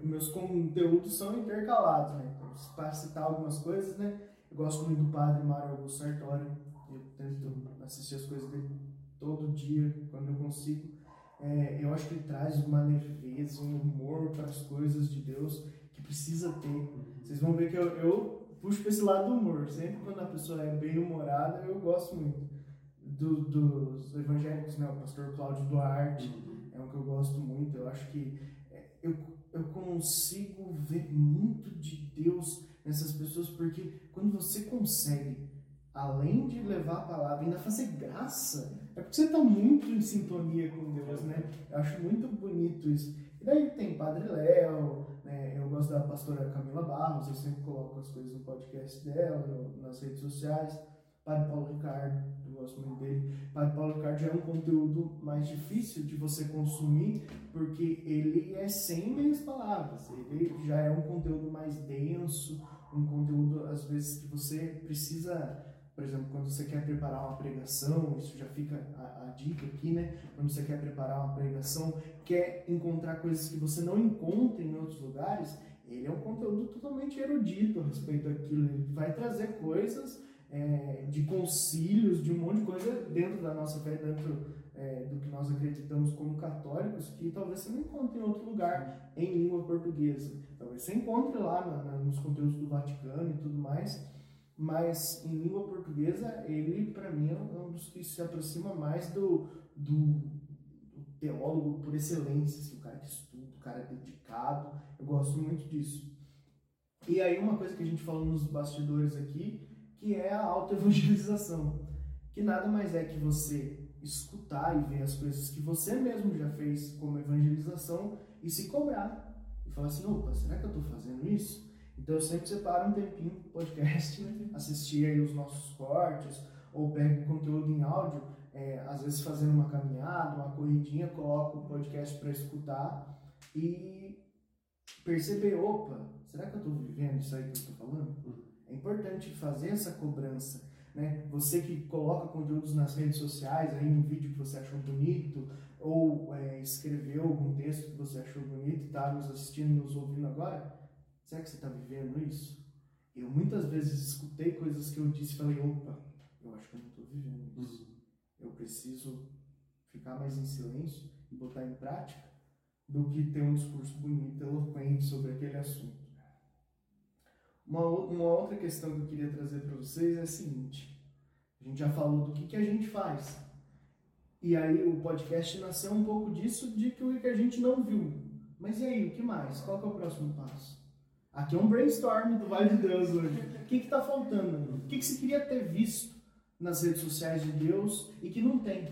Meus conteúdos são intercalados, né? Então, para citar algumas coisas, né? Eu gosto muito do padre Mário Augusto Sartori. Eu tento assistir as coisas dele todo dia, quando eu consigo. É, eu acho que ele traz uma leveza, um humor para as coisas de Deus que precisa ter. Vocês vão ver que eu, eu puxo para esse lado do humor. Sempre quando a pessoa é bem humorada, eu gosto muito. Do, dos evangélicos, né? O pastor Cláudio Duarte é um que eu gosto muito. Eu acho que é, eu, eu consigo ver muito de Deus nessas pessoas, porque quando você consegue, além de levar a palavra, ainda fazer graça é porque você está muito em sintonia com Deus, né? Eu acho muito bonito isso. E daí tem Padre Léo, né? eu gosto da pastora Camila Barros, eu sempre coloco as coisas no podcast dela, nas redes sociais. Padre Paulo Ricardo, eu gosto muito dele. Padre Paulo Ricardo é um conteúdo mais difícil de você consumir, porque ele é sem meias palavras. Ele já é um conteúdo mais denso, um conteúdo, às vezes, que você precisa por exemplo, quando você quer preparar uma pregação, isso já fica a, a, dica aqui, né? Quando você quer preparar uma pregação, quer encontrar coisas que você não encontra em outros lugares, ele é um conteúdo totalmente erudito a respeito daquilo. Ele vai trazer coisas é, de concílios, de um monte de coisa dentro da nossa fé, dentro é, do que nós acreditamos como católicos, que talvez você não encontre em outro lugar em língua portuguesa. Talvez você encontre lá na, na, nos conteúdos do Vaticano e tudo mais mas em língua portuguesa ele para mim é um dos que se aproxima mais do, do, do teólogo por excelência, assim, o cara que estuda, o cara dedicado, eu gosto muito disso. E aí uma coisa que a gente falou nos bastidores aqui, que é a autoevangelização, que nada mais é que você escutar e ver as coisas que você mesmo já fez como evangelização e se cobrar. E falar assim, opa, será que eu estou fazendo isso? Então eu sempre separo um tempinho pro podcast, né? assistir aí os nossos cortes, ou pego conteúdo em áudio, é, às vezes fazendo uma caminhada, uma corridinha, coloco o podcast para escutar e perceber, opa, será que eu estou vivendo isso aí que eu estou falando? Importante fazer essa cobrança. Né? Você que coloca conteúdos nas redes sociais, aí um vídeo que você achou bonito, ou é, escreveu algum texto que você achou bonito e está nos assistindo, nos ouvindo agora, Será que você está vivendo isso? Eu muitas vezes escutei coisas que eu disse e falei, opa, eu acho que eu não estou vivendo isso. Uhum. Eu preciso ficar mais em silêncio e botar em prática do que ter um discurso bonito, eloquente sobre aquele assunto. Uma, uma outra questão que eu queria trazer para vocês é a seguinte: a gente já falou do que, que a gente faz. E aí o podcast nasceu um pouco disso, de que que a gente não viu. Mas e aí, o que mais? Qual que é o próximo passo? Aqui é um brainstorm do Vale de Deus hoje. O que está faltando? O que, que você queria ter visto nas redes sociais de Deus e que não tem?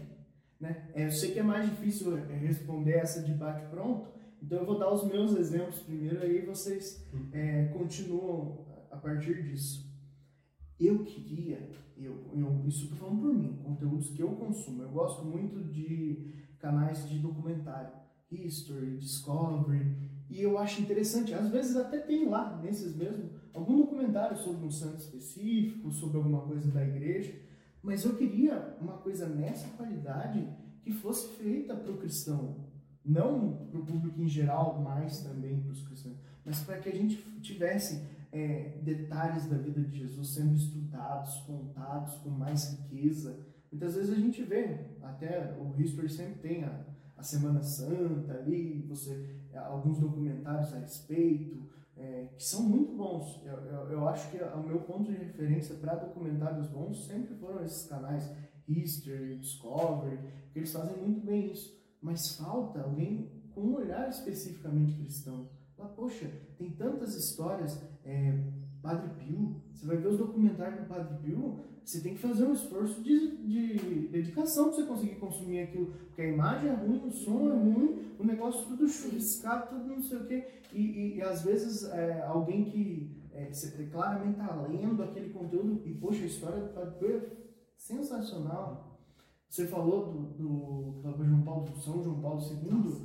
Né? É, eu sei que é mais difícil é, responder essa de bate-pronto, então eu vou dar os meus exemplos primeiro, aí vocês é, continuam a partir disso. Eu queria, eu, eu, isso estou falando por mim, conteúdos que eu consumo. Eu gosto muito de canais de documentário, History, Discovery, e eu acho interessante, às vezes até tem lá, nesses mesmo, algum documentário sobre um santo específico, sobre alguma coisa da igreja, mas eu queria uma coisa nessa qualidade que fosse feita para o cristão. Não para o público em geral, mas também para os cristãos. Mas para que a gente tivesse é, detalhes da vida de Jesus sendo estudados, contados com mais riqueza. Muitas vezes a gente vê, até o History sempre tem a, a Semana Santa ali, você alguns documentários a respeito, é, que são muito bons. Eu, eu, eu, acho que o meu ponto de referência para documentários bons sempre foram esses canais History, Discovery, porque eles fazem muito bem isso. Mas falta alguém com um olhar especificamente cristão. Lá, poxa, tem tantas histórias é, Padre Pio, você vai ver os documentários do Padre Pio, você tem que fazer um esforço de, de dedicação para você conseguir consumir aquilo. Porque a imagem é ruim, o som é ruim, o negócio tudo chuviscado, tudo não sei o quê. E, e, e às vezes é, alguém que é, você claramente está lendo aquele conteúdo e, poxa, a história do Padre Pio é sensacional. Você falou do, do, do João Paulo, São João Paulo II. Nossa,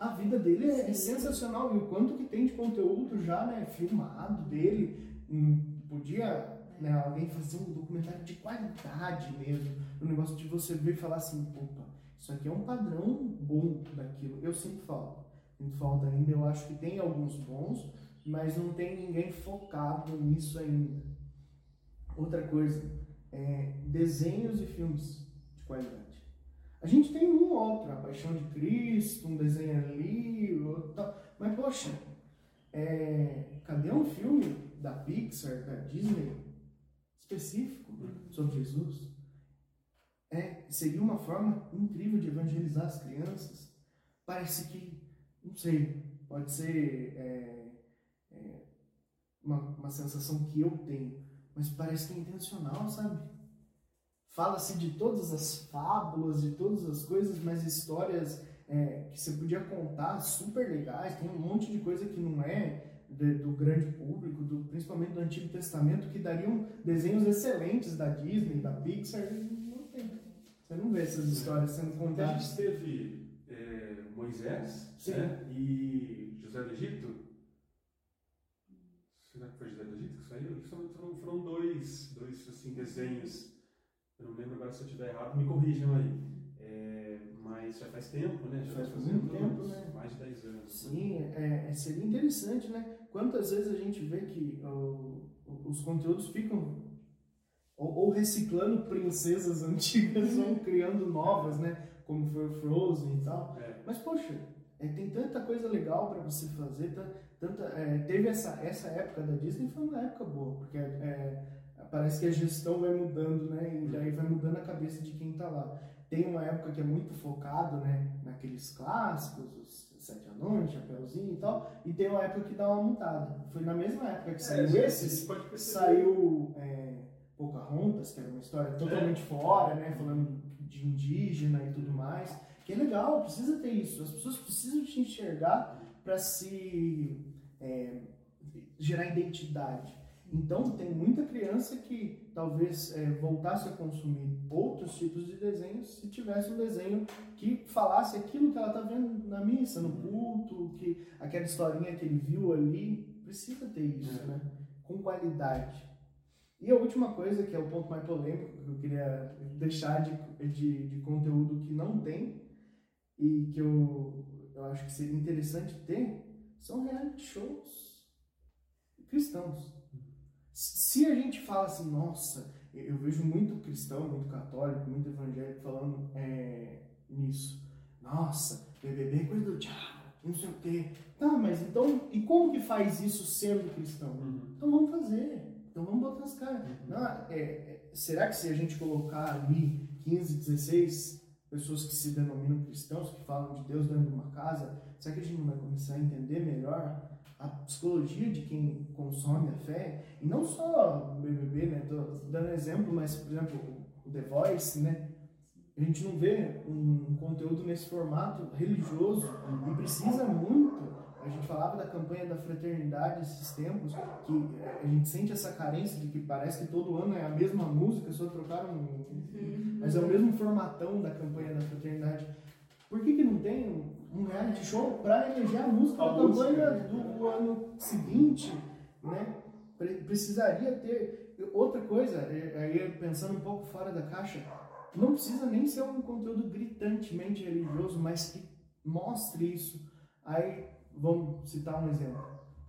A vida dele é, é sensacional e o quanto que tem de conteúdo já, né, filmado dele. Hum, podia né, alguém fazer um documentário de qualidade mesmo. O negócio de você ver e falar assim, opa, isso aqui é um padrão bom daquilo. Eu sinto falta. Sinto falta ainda. Eu acho que tem alguns bons, mas não tem ninguém focado nisso ainda. Outra coisa, é, desenhos e filmes de qualidade. A gente tem um ou outro, a Paixão de Cristo, um desenho ali, outro. Mas, poxa, é, cadê um filme da Pixar, da Disney, específico sobre Jesus? É, seria uma forma incrível de evangelizar as crianças. Parece que, não sei, pode ser é, é, uma, uma sensação que eu tenho, mas parece que é intencional, sabe? Fala-se de todas as fábulas, de todas as coisas, mas histórias é, que você podia contar super legais. Tem um monte de coisa que não é de, do grande público, do, principalmente do Antigo Testamento, que dariam desenhos excelentes da Disney, da Pixar. Não tem. Você não vê essas histórias sendo A contadas. gente teve é, Moisés né, e José do Egito. Será que foi José do Egito que saiu? Foram, foram, foram dois, dois assim, desenhos. Eu não lembro agora se eu estiver errado, me corrijam aí. É, mas já faz tempo, né? Já Faz faz muito tempo, anos, né? Mais de 10 anos. Sim, é, é- seria interessante, né? Quantas vezes a gente vê que os conteúdos ficam ou, reciclando princesas *laughs* antigas ou criando novas, né? Como foi o Frozen e tal. É. Mas, poxa, é, tem tanta coisa legal para você fazer. ta- Tanta, é, teve essa, essa época da Disney, foi uma época boa, porque é, parece que a gestão vai mudando, né? E daí vai mudando a cabeça de quem tá lá. Tem uma época que é muito focado, né? Naqueles clássicos, os Sete Anões, Chapeuzinho e tal. E tem uma época que dá uma mudada. Foi na mesma época que saiu É, pode perceber. saiu é, Pocahontas, que era uma história totalmente fora, né? Falando de indígena e tudo mais. Que é legal, precisa ter isso. As pessoas precisam te enxergar para se é, gerar identidade. Então, tem muita criança que talvez é, voltasse a consumir outros tipos de desenhos se tivesse um desenho que falasse aquilo que ela está vendo na missa, no culto, que aquela historinha que ele viu ali. Precisa ter isso, É. né? Com qualidade. E a última coisa, que é o ponto mais polêmico que eu queria deixar de, de, de conteúdo que não tem e que eu, eu acho que seria interessante ter, são reality shows cristãos. Se a gente fala assim, nossa, eu vejo muito cristão, muito católico, muito evangélico falando é, nisso. Nossa, BBB é coisa do diabo, não sei o quê. Tá, mas então, e como que faz isso sendo cristão? Uhum. Então vamos fazer. Então vamos botar as caras. Não, é, é, será que se a gente colocar ali 15, 16 pessoas que se denominam cristãos, que falam de Deus dentro de uma casa, será que a gente não vai começar a entender melhor a psicologia de quem consome a fé? E não só o BBB, né? Tô dando exemplo, mas, por exemplo, o The Voice, né? A gente não vê um conteúdo nesse formato religioso e precisa muito. A gente falava da campanha da fraternidade esses tempos, que eh, a gente sente essa carência de que parece que todo ano é a mesma música, só trocaram. um- Mas é o mesmo formatão da campanha da fraternidade. Por que, que não tem um- um reality show para eleger a música A da campanha né? do ano seguinte? Né? Pre- Precisaria ter. Outra coisa, eh, aí pensando um pouco fora da caixa, não precisa nem ser um conteúdo gritantemente religioso, mas que mostre isso. Aí, vamos citar um exemplo.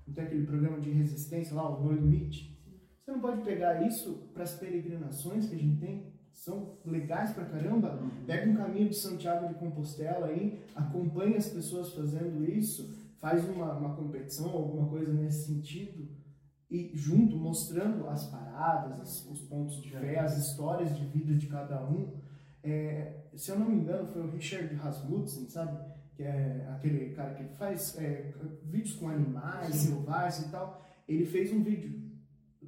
Não tem aquele programa de resistência lá, o No Limite? Você não pode pegar isso para as peregrinações que a gente tem, são legais pra caramba. Pega um caminho de Santiago de Compostela aí, acompanha as pessoas fazendo isso, faz uma, uma competição, alguma coisa nesse sentido, e junto mostrando as paradas, as- os pontos de fé, as histórias de vida de cada um. É, se eu não me engano, foi o Richard Rasmussen, sabe? Que é aquele cara que faz é, vídeos com animais, selvagens e tal. Ele fez um vídeo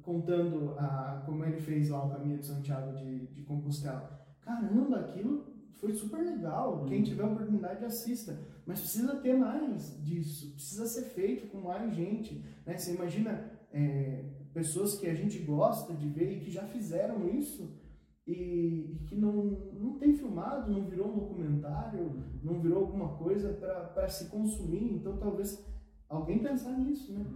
contando a, como ele fez lá o caminho de Santiago de, de Compostela. Caramba, aquilo foi super legal. Quem tiver oportunidade, assista. Mas precisa ter mais disso. Precisa ser feito com mais gente. Né? Você imagina é, pessoas que a gente gosta de ver e que já fizeram isso e, e que não, não tem filmado, não virou um documentário, não virou alguma coisa para se consumir. Então, talvez alguém pensar nisso, né?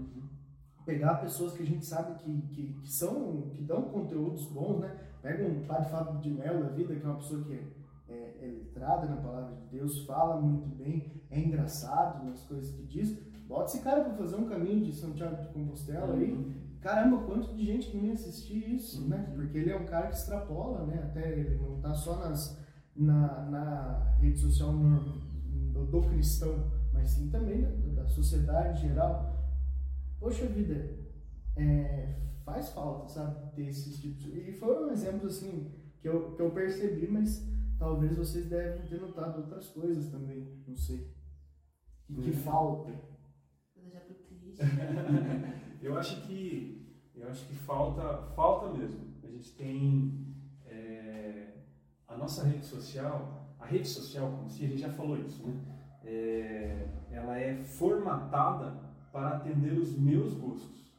Pegar pessoas que a gente sabe que, que, que são, que dão conteúdos bons, né? Pega um padre Fábio de Mello da vida, que é uma pessoa que é, é, é letrada na palavra de Deus, fala muito bem, é engraçado nas coisas que diz. Bota esse cara para fazer um caminho de Santiago de Compostela aí. Uhum. Caramba, quanto de gente que não ia assistir isso, né? Uhum. Porque ele é um cara que extrapola, né? Até ele não tá só nas, na, na rede social do, do cristão, mas sim também da, da sociedade em geral. Poxa vida, é, faz falta, sabe? Ter esses tipos. E foram exemplos assim que eu, que eu percebi, mas talvez vocês devem ter notado outras coisas também, não sei. E que uhum. falta. *laughs* eu acho que eu acho que falta falta mesmo. A gente tem é, a nossa rede social, a rede social como se a gente já falou isso, né? É, ela é formatada para atender os meus gostos,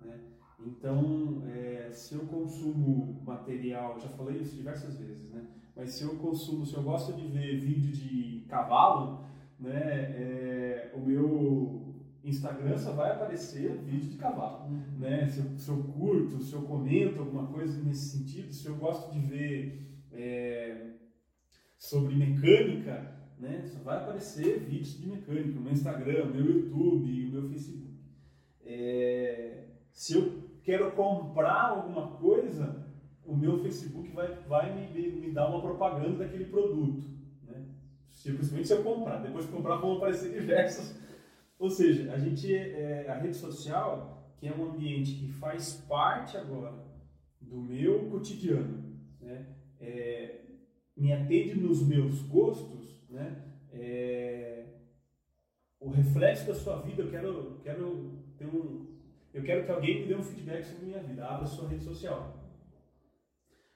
né? Então, é, se eu consumo material, já falei isso diversas vezes, né? Mas se eu consumo, se eu gosto de ver vídeo de cavalo, né? É, o meu Instagram só vai aparecer vídeo de cavalo, uhum. né? Se eu, se eu, curto, se eu comento alguma coisa nesse sentido, se eu gosto de ver é, sobre mecânica, né? Só vai aparecer vídeos de mecânica meu Instagram, meu YouTube, o meu Facebook. É, se eu quero comprar alguma coisa, o meu Facebook vai, vai me, me dar uma propaganda daquele produto. Né? Principalmente se eu comprar. Depois de comprar vão aparecer diversas. Ou seja, a gente é, a rede social, que é um ambiente que faz parte agora do meu cotidiano, né? É, me atende nos meus gostos, né? É, o reflexo da sua vida, eu quero, quero ter um, eu quero que alguém me dê um feedback sobre minha vida. Abra sua rede social.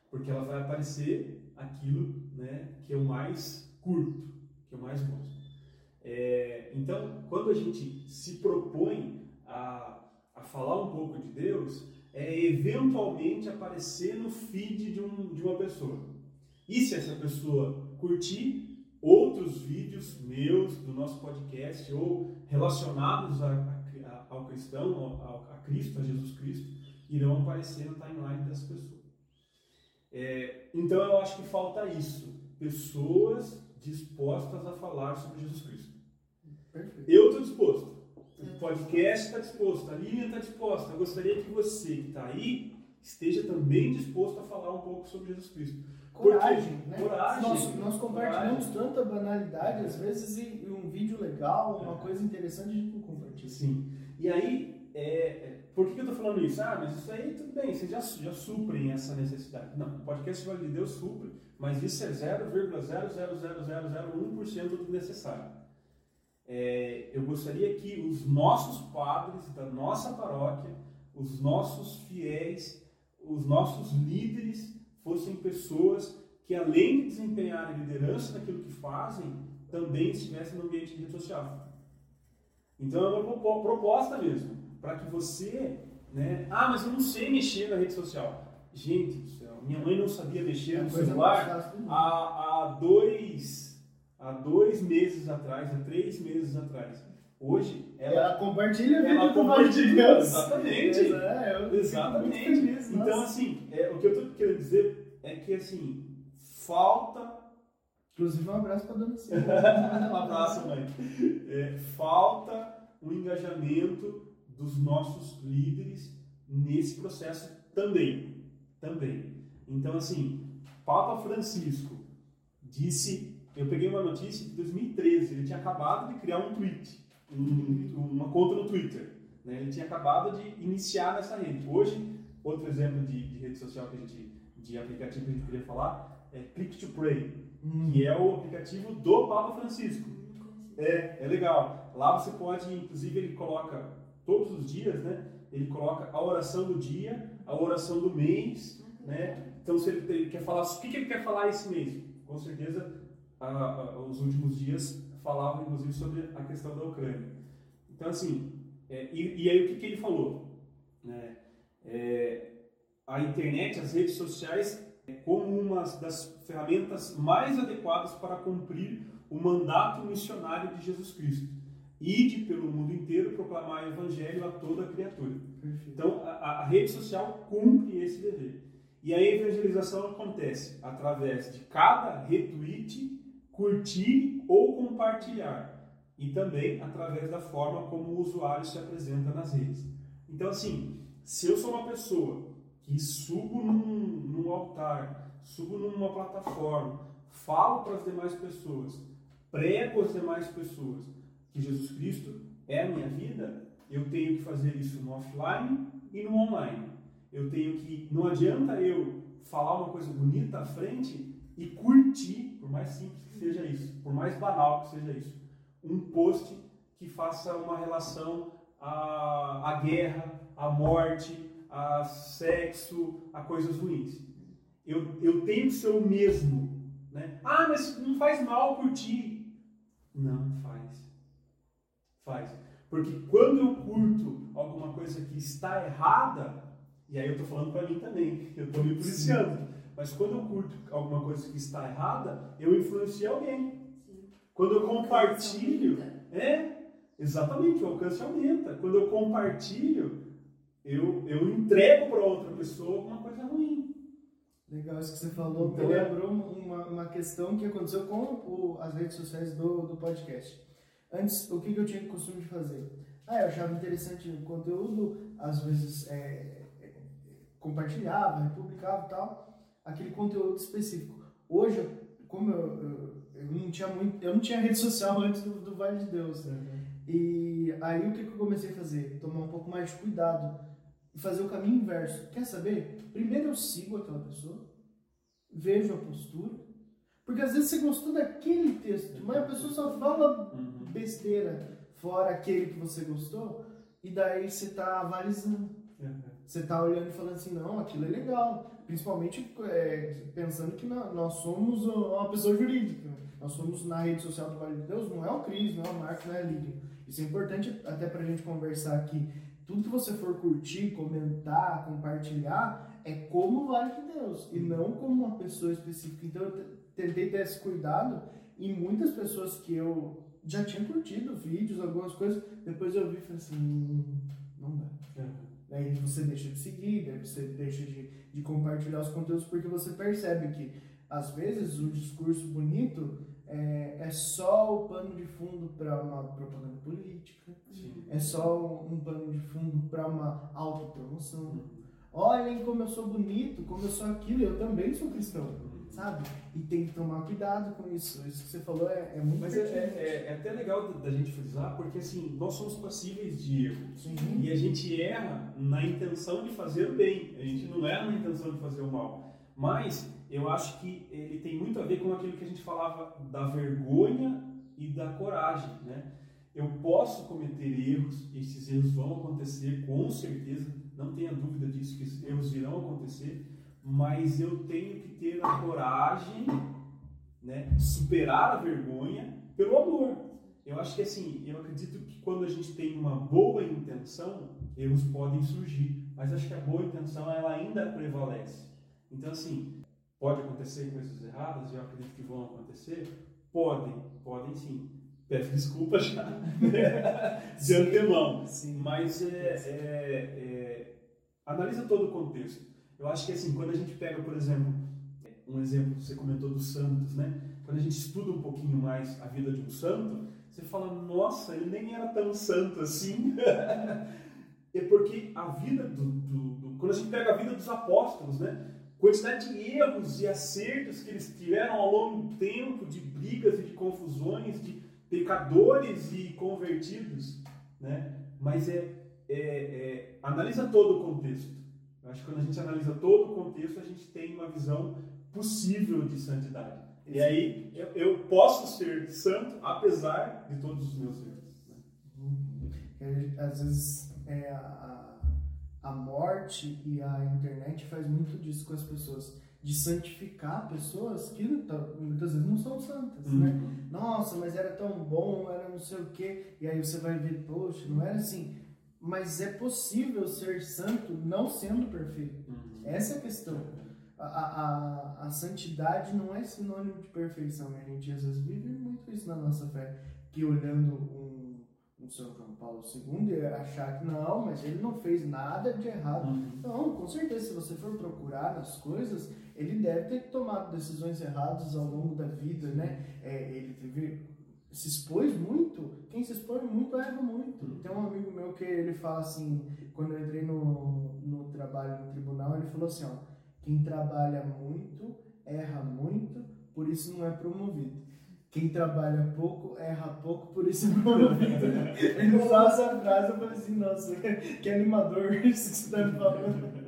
Porque ela vai aparecer aquilo né, que eu mais curto, que eu mais gosto. É, então, quando a gente se propõe a, a falar um pouco de Deus, é eventualmente aparecer no feed de, um, de uma pessoa. E se essa pessoa curtir outros vídeos meus, do nosso podcast, ou relacionados a, a, ao cristão, ao, Cristo, a Jesus Cristo, irão aparecer no timeline das pessoas. É, então eu acho que falta isso, pessoas dispostas a falar sobre Jesus Cristo. Perfeito. Eu estou disposto, o podcast está disposto, a Lilian está disposta. Eu gostaria que você que está aí esteja também disposto a falar um pouco sobre Jesus Cristo. Coragem, né? Coragem. Nós, nós compartilhamos coragem. tanta banalidade, às vezes, e um vídeo legal, uma é. coisa interessante, a gente não compartilha. Sim. E aí, é, é por que, que eu estou falando isso? Ah, mas isso aí tudo bem, vocês já, já suprem essa necessidade. Não, o podcast Vale de Deus supre, mas isso é 0,00001% do necessário. É, eu gostaria que os nossos padres da nossa paróquia, os nossos fiéis, os nossos líderes fossem pessoas que, além de desempenharem liderança naquilo que fazem, também estivessem no ambiente de rede social. Então é uma proposta mesmo para que você, né? Ah, mas eu não sei mexer na rede social. Gente do céu, minha mãe não sabia mexer é no celular há, há dois, há dois meses atrás, há três meses atrás. Hoje ela, ela compartilha ela compartilha exatamente, é, exatamente. Feliz, então assim, é, o que eu estou querendo dizer é que assim falta Inclusive, um abraço para a dona Silvia. *laughs* um abraço, mãe. É, falta um engajamento dos nossos líderes nesse processo também. Também. Então, assim, Papa Francisco disse, eu peguei uma notícia de 2013, ele tinha acabado de criar um tweet, um, uma conta no Twitter. Né? Ele tinha acabado de iniciar nessa rede. Hoje, outro exemplo de, de rede social que a gente, de aplicativo que a gente queria falar, é Click to Pray, hum. que é o aplicativo do Papa Francisco. É, é legal. Lá você pode, inclusive, ele coloca todos os dias, né? Ele coloca a oração do dia, a oração do mês, né? Então, se ele, ele quer falar, o que, que ele quer falar esse mês? Com certeza, a, a, os últimos dias falavam, inclusive, sobre a questão da Ucrânia. Então, assim, é, e, e, aí o que, que ele falou? Né? É, a internet, as redes sociais, é como uma das ferramentas mais adequadas para cumprir o mandato missionário de Jesus Cristo. Ide pelo mundo inteiro proclamar o evangelho a toda criatura. Então, a, a, rede social cumpre esse dever. E a evangelização acontece através de cada retweet, curtir ou compartilhar. E também através da forma como o usuário se apresenta nas redes. Então, assim, se eu sou uma pessoa que subo num, num altar, subo numa plataforma, falo para as demais pessoas, prego às demais pessoas que Jesus Cristo é a minha vida, eu tenho que fazer isso no offline e no online. Eu tenho que. Não adianta eu falar uma coisa bonita à frente e curtir, por mais simples seja isso, por mais banal que seja isso, um post que faça uma relação à, à guerra, à morte, a sexo, a coisas ruins. Eu, eu tenho que ser o mesmo. Né? Ah, mas não faz mal curtir. Não faz. Faz. Porque quando eu curto alguma coisa que está errada, e aí eu estou falando para mim também, eu estou me policiando. Mas quando eu curto alguma coisa que está errada, eu influencio alguém. Sim. Quando eu compartilho, é, exatamente, o alcance aumenta. Quando eu compartilho, eu, eu entrego para outra pessoa uma coisa ruim. Legal isso que você falou. Me lembrou uma, uma questão que aconteceu com o, as redes sociais do, do podcast. Antes, o que, que eu tinha o costume de fazer? Ah, eu achava interessante o conteúdo, às vezes é, é, compartilhava, republicava e tal, aquele conteúdo específico. Hoje, como eu, eu, eu, não tinha muito, eu não tinha rede social *laughs* antes do, do Vale de Deus, né? Uhum. E aí o que, que eu comecei a fazer? Tomar um pouco mais de cuidado e fazer o caminho inverso. Quer saber? Primeiro eu sigo aquela pessoa, vejo a postura, porque às vezes você gostou daquele texto, mas a pessoa só fala uhum. besteira fora aquele que você gostou, e daí você está avalizando. Uhum. Você está olhando e falando assim, não, aquilo é legal. Principalmente é, pensando que nós somos uma pessoa jurídica. Nós somos na rede social do Vale de Deus, não é o Cris, não é o Marco, não é a Lívia. Isso é importante até para a gente conversar aqui. Tudo que você for curtir, comentar, compartilhar, é como o Vale de Deus e não como uma pessoa específica. Então eu tentei ter esse cuidado e muitas pessoas que eu já tinha curtido vídeos, algumas coisas, depois eu vi e falei assim, hum, não dá. É. Daí você deixa de seguir, daí você deixa de, de compartilhar os conteúdos porque você percebe que às vezes o discurso bonito é, é só o pano de fundo para uma propaganda política, Sim. é só um pano de fundo para uma autopromoção. Uhum. Olhem como eu sou bonito, como eu sou aquilo, eu também sou cristão, uhum. Sabe? E tem que tomar cuidado com isso. Isso que você falou é, é muito Mas é, é, é, até legal da gente frisar, porque assim, nós somos passíveis de erro. Sim. E a gente erra na intenção de fazer o bem, a gente não erra na intenção de fazer o mal. Mas eu acho que ele tem muito a ver com aquilo que a gente falava da vergonha e da coragem, né? Eu posso cometer erros, esses erros vão acontecer com certeza, não tenha dúvida disso, que esses erros irão acontecer, mas eu tenho que ter a coragem, né, superar a vergonha pelo amor. Eu acho que assim, eu acredito que quando a gente tem uma boa intenção, erros podem surgir, mas acho que a boa intenção ela ainda prevalece. Então assim, Pode acontecer coisas erradas, eu acredito que vão acontecer? Podem, podem sim. Peço desculpas já *laughs* de antemão. Sim. Mas é, é, é, analisa todo o contexto. Eu acho que assim, quando a gente pega, por exemplo, um exemplo você comentou dos santos, né? Quando a gente estuda um pouquinho mais a vida de um santo, você fala, nossa, ele nem era tão santo assim. *laughs* é porque a vida do, do, do, Quando a gente pega a vida dos apóstolos, né? quantidade de erros e acertos que eles tiveram ao longo do tempo, de brigas e de confusões, de pecadores e convertidos, né? Mas é, é, é analisa todo o contexto. Acho que quando a gente analisa todo o contexto, a gente tem uma visão possível de santidade. E aí eu, eu posso ser santo apesar de todos os meus erros. Né? Às vezes é, a, a morte e a internet faz muito disso com as pessoas. De santificar pessoas que muitas vezes não são santas, né? uhum. né? Nossa, mas era tão bom, era não sei o quê. E aí você vai ver, poxa, não era assim. Mas é possível ser santo não sendo perfeito. Uhum. Essa é a questão. A, a, a, santidade não é sinônimo de perfeição. A gente às vezes vive muito isso na nossa fé. Que olhando um no São João Paulo II e achar que não, mas ele não fez nada de errado. Uhum. Não, com certeza, se você for procurar as coisas, ele deve ter tomado decisões erradas ao longo da vida, né? É, ele teve, se expôs muito, quem se expõe muito erra muito. Uhum. Tem um amigo meu que ele fala assim, quando eu entrei no, no trabalho no tribunal, ele falou assim, ó, quem trabalha muito, erra muito, por isso não é promovido. Quem trabalha pouco, erra pouco, por isso não *laughs* Ele usava essa frase, eu falei assim, nossa, *laughs* que animador *laughs* isso que você está me falando.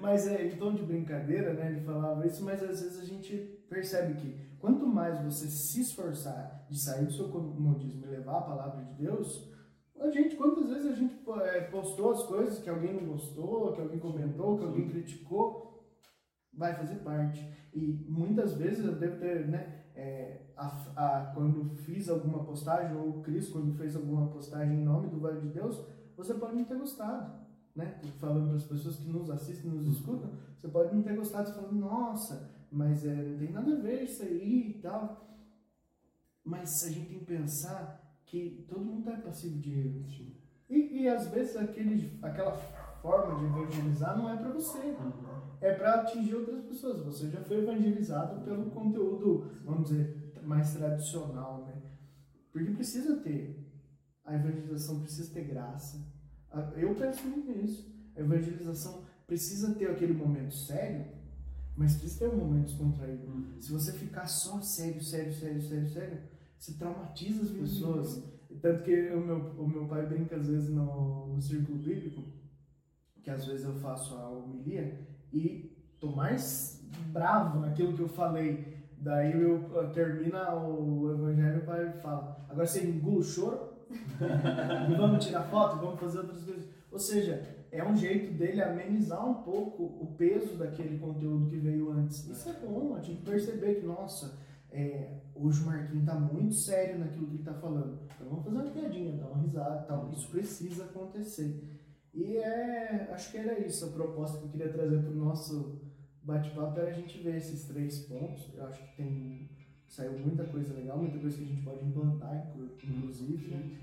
Mas é, em tom de brincadeira, né, ele falava isso, mas às vezes a gente percebe que quanto mais você se esforçar de sair do seu comodismo e levar a palavra de Deus, a gente, quantas vezes a gente é, postou as coisas que alguém não gostou, que alguém comentou, que alguém criticou, vai fazer parte. E muitas vezes eu devo ter, né, é, a, a, quando fiz alguma postagem, ou o Cris, quando fez alguma postagem em nome do Vale de Deus, você pode não ter gostado. Né? Falando para as pessoas que nos assistem, nos escutam, você pode não ter gostado, você falando, nossa, mas é, não tem nada a ver isso aí e tal. Mas a gente tem que pensar que todo mundo é passivo de erro. E, e às vezes aquele, aquela forma de evangelizar não é para você. É para atingir outras pessoas. Você já foi evangelizado pelo conteúdo, vamos dizer, mais tradicional, né? Porque precisa ter. A evangelização precisa ter graça. Eu penso muito nisso. A evangelização precisa ter aquele momento sério, mas precisa ter um momento descontraído. Uhum. Se você ficar só sério, sério, sério, sério, sério, você traumatiza as pessoas. Uhum. Tanto que o meu, o meu pai brinca às vezes no, no círculo bíblico, que às vezes eu faço a homilia, e tô mais bravo naquilo que eu falei. Daí eu, eu termina o evangelho e o pai fala: agora você engula o choro *laughs* vamos tirar foto, vamos fazer outras coisas. Ou seja, é um jeito dele amenizar um pouco o peso daquele conteúdo que veio antes. Isso é bom, a gente perceber que, nossa, é, hoje o Marquinhos tá muito sério naquilo que ele tá falando. Então vamos fazer uma piadinha, dar uma risada tal. Isso precisa acontecer. E é, acho que era isso a proposta que eu queria trazer para o nosso bate-papo, era a gente ver esses três pontos. Eu acho que tem saiu muita coisa legal, muita coisa que a gente pode implantar, inclusive. Né?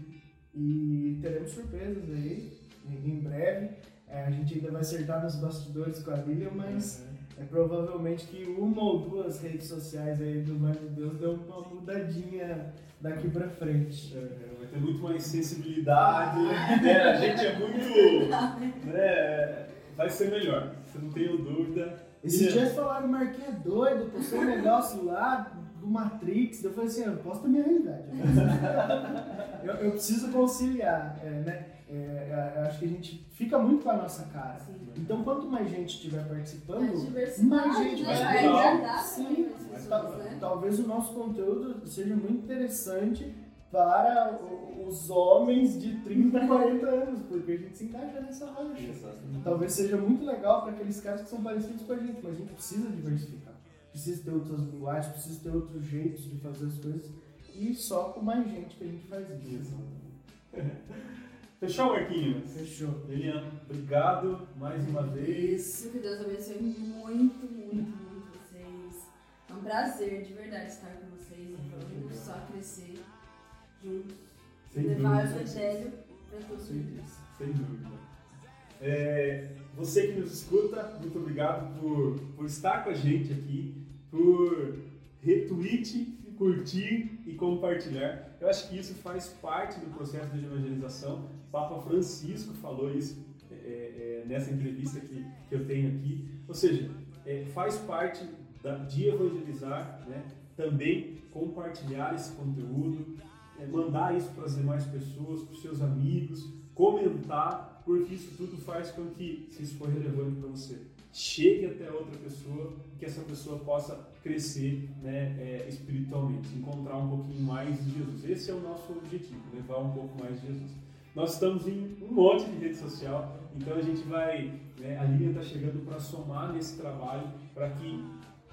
E teremos surpresas aí, em breve. É, a gente ainda vai acertar nos bastidores com a Lilian, mas é provavelmente que uma ou duas redes sociais aí do Mais de Deus deu uma mudadinha daqui pra frente. É, vai ter muito mais sensibilidade, né? a gente é muito. Né? Vai ser melhor, você não tenho dúvida. Esses dias falaram, Marquinhos é doido, postou um negócio lá do Matrix. Eu falei assim, eu posso ter minha realidade. eu, eu preciso conciliar, é, né? É, é, acho que a gente fica muito com a nossa cara. Sim. Então, quanto mais gente estiver participando, mais gente vai né? agradar Sim, pessoas, né? talvez o nosso conteúdo seja muito interessante para os homens de 30, 40 anos, porque a gente se encaixa nessa rocha. Talvez seja muito legal para aqueles caras que são parecidos com a gente, mas a gente precisa diversificar. Precisa ter outras linguagens, precisa ter outros jeitos de fazer as coisas. E só com mais gente que a gente faz isso. *laughs* Fechou, Marquinhos? Fechou. Elian, obrigado mais uma vez. Que Deus abençoe muito, muito, muito vocês. É um prazer, de verdade, estar com vocês e vamos só crescer juntos. Sem levar dúvida. o evangelho para todos os Sem dúvida. É, você que nos escuta, muito obrigado por, por estar com a gente aqui, por retweet, curtir e compartilhar. Eu acho que isso faz parte do processo de evangelização. Papa Francisco falou isso é, é, é, nessa entrevista que, que eu tenho aqui. Ou seja, é, faz parte da, de evangelizar, né? também compartilhar esse conteúdo, é, mandar isso para as demais pessoas, para os seus amigos, comentar, porque isso tudo faz com que, se isso for relevante para você, chegue até outra pessoa, que essa pessoa possa crescer né, é, espiritualmente, encontrar um pouquinho mais de Jesus. Esse é o nosso objetivo, levar um pouco mais de Jesus. Nós estamos em um monte de rede social, então a gente vai, né, a Lilian está chegando para somar nesse trabalho, para que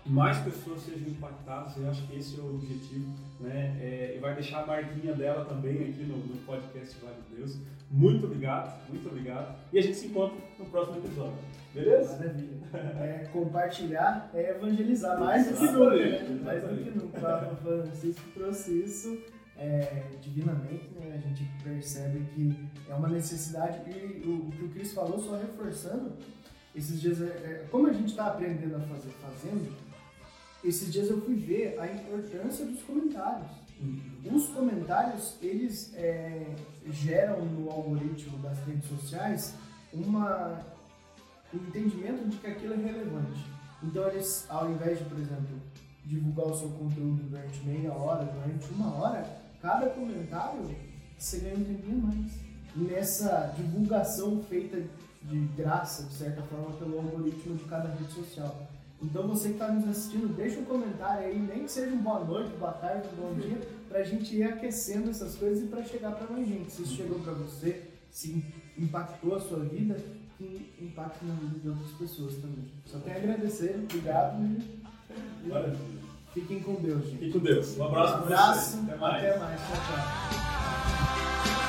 mais pessoas sejam impactadas, eu acho que esse é o objetivo, né? É, e vai deixar a marquinha dela também aqui no, no podcast Vale de Deus. Muito obrigado, muito obrigado. E a gente se encontra no próximo episódio. Beleza? Maravilha. É, compartilhar é evangelizar mais do que nunca. Né? Mais do que nunca. O Papa Francisco trouxe isso é, divinamente, né? a gente percebe que é uma necessidade. E o, o que o Cris falou, só reforçando, esses dias, é, é como a gente está aprendendo a fazer fazendo, esses dias eu fui ver a importância dos comentários. Uhum. Os comentários, eles é, geram no algoritmo das redes sociais uma, um entendimento de que aquilo é relevante. Então eles, ao invés de, por exemplo, divulgar o seu conteúdo durante meia hora, durante uma hora, cada comentário você ganha um tempinho mais. Nessa divulgação feita de graça, de certa forma, pelo algoritmo de cada rede social. Então você que está nos assistindo, deixa um comentário aí, nem que seja um boa noite, boa tarde, um bom dia, para a gente ir aquecendo essas coisas e para chegar para mais gente. Se isso chegou para você, se impactou a sua vida, que impacte na vida de outras pessoas também. Só tenho a agradecer, obrigado e, Maravilha. fiquem com Deus, gente. Fiquem com Deus. Um abraço, um abraço Até mais. Até mais. Tchau, tchau.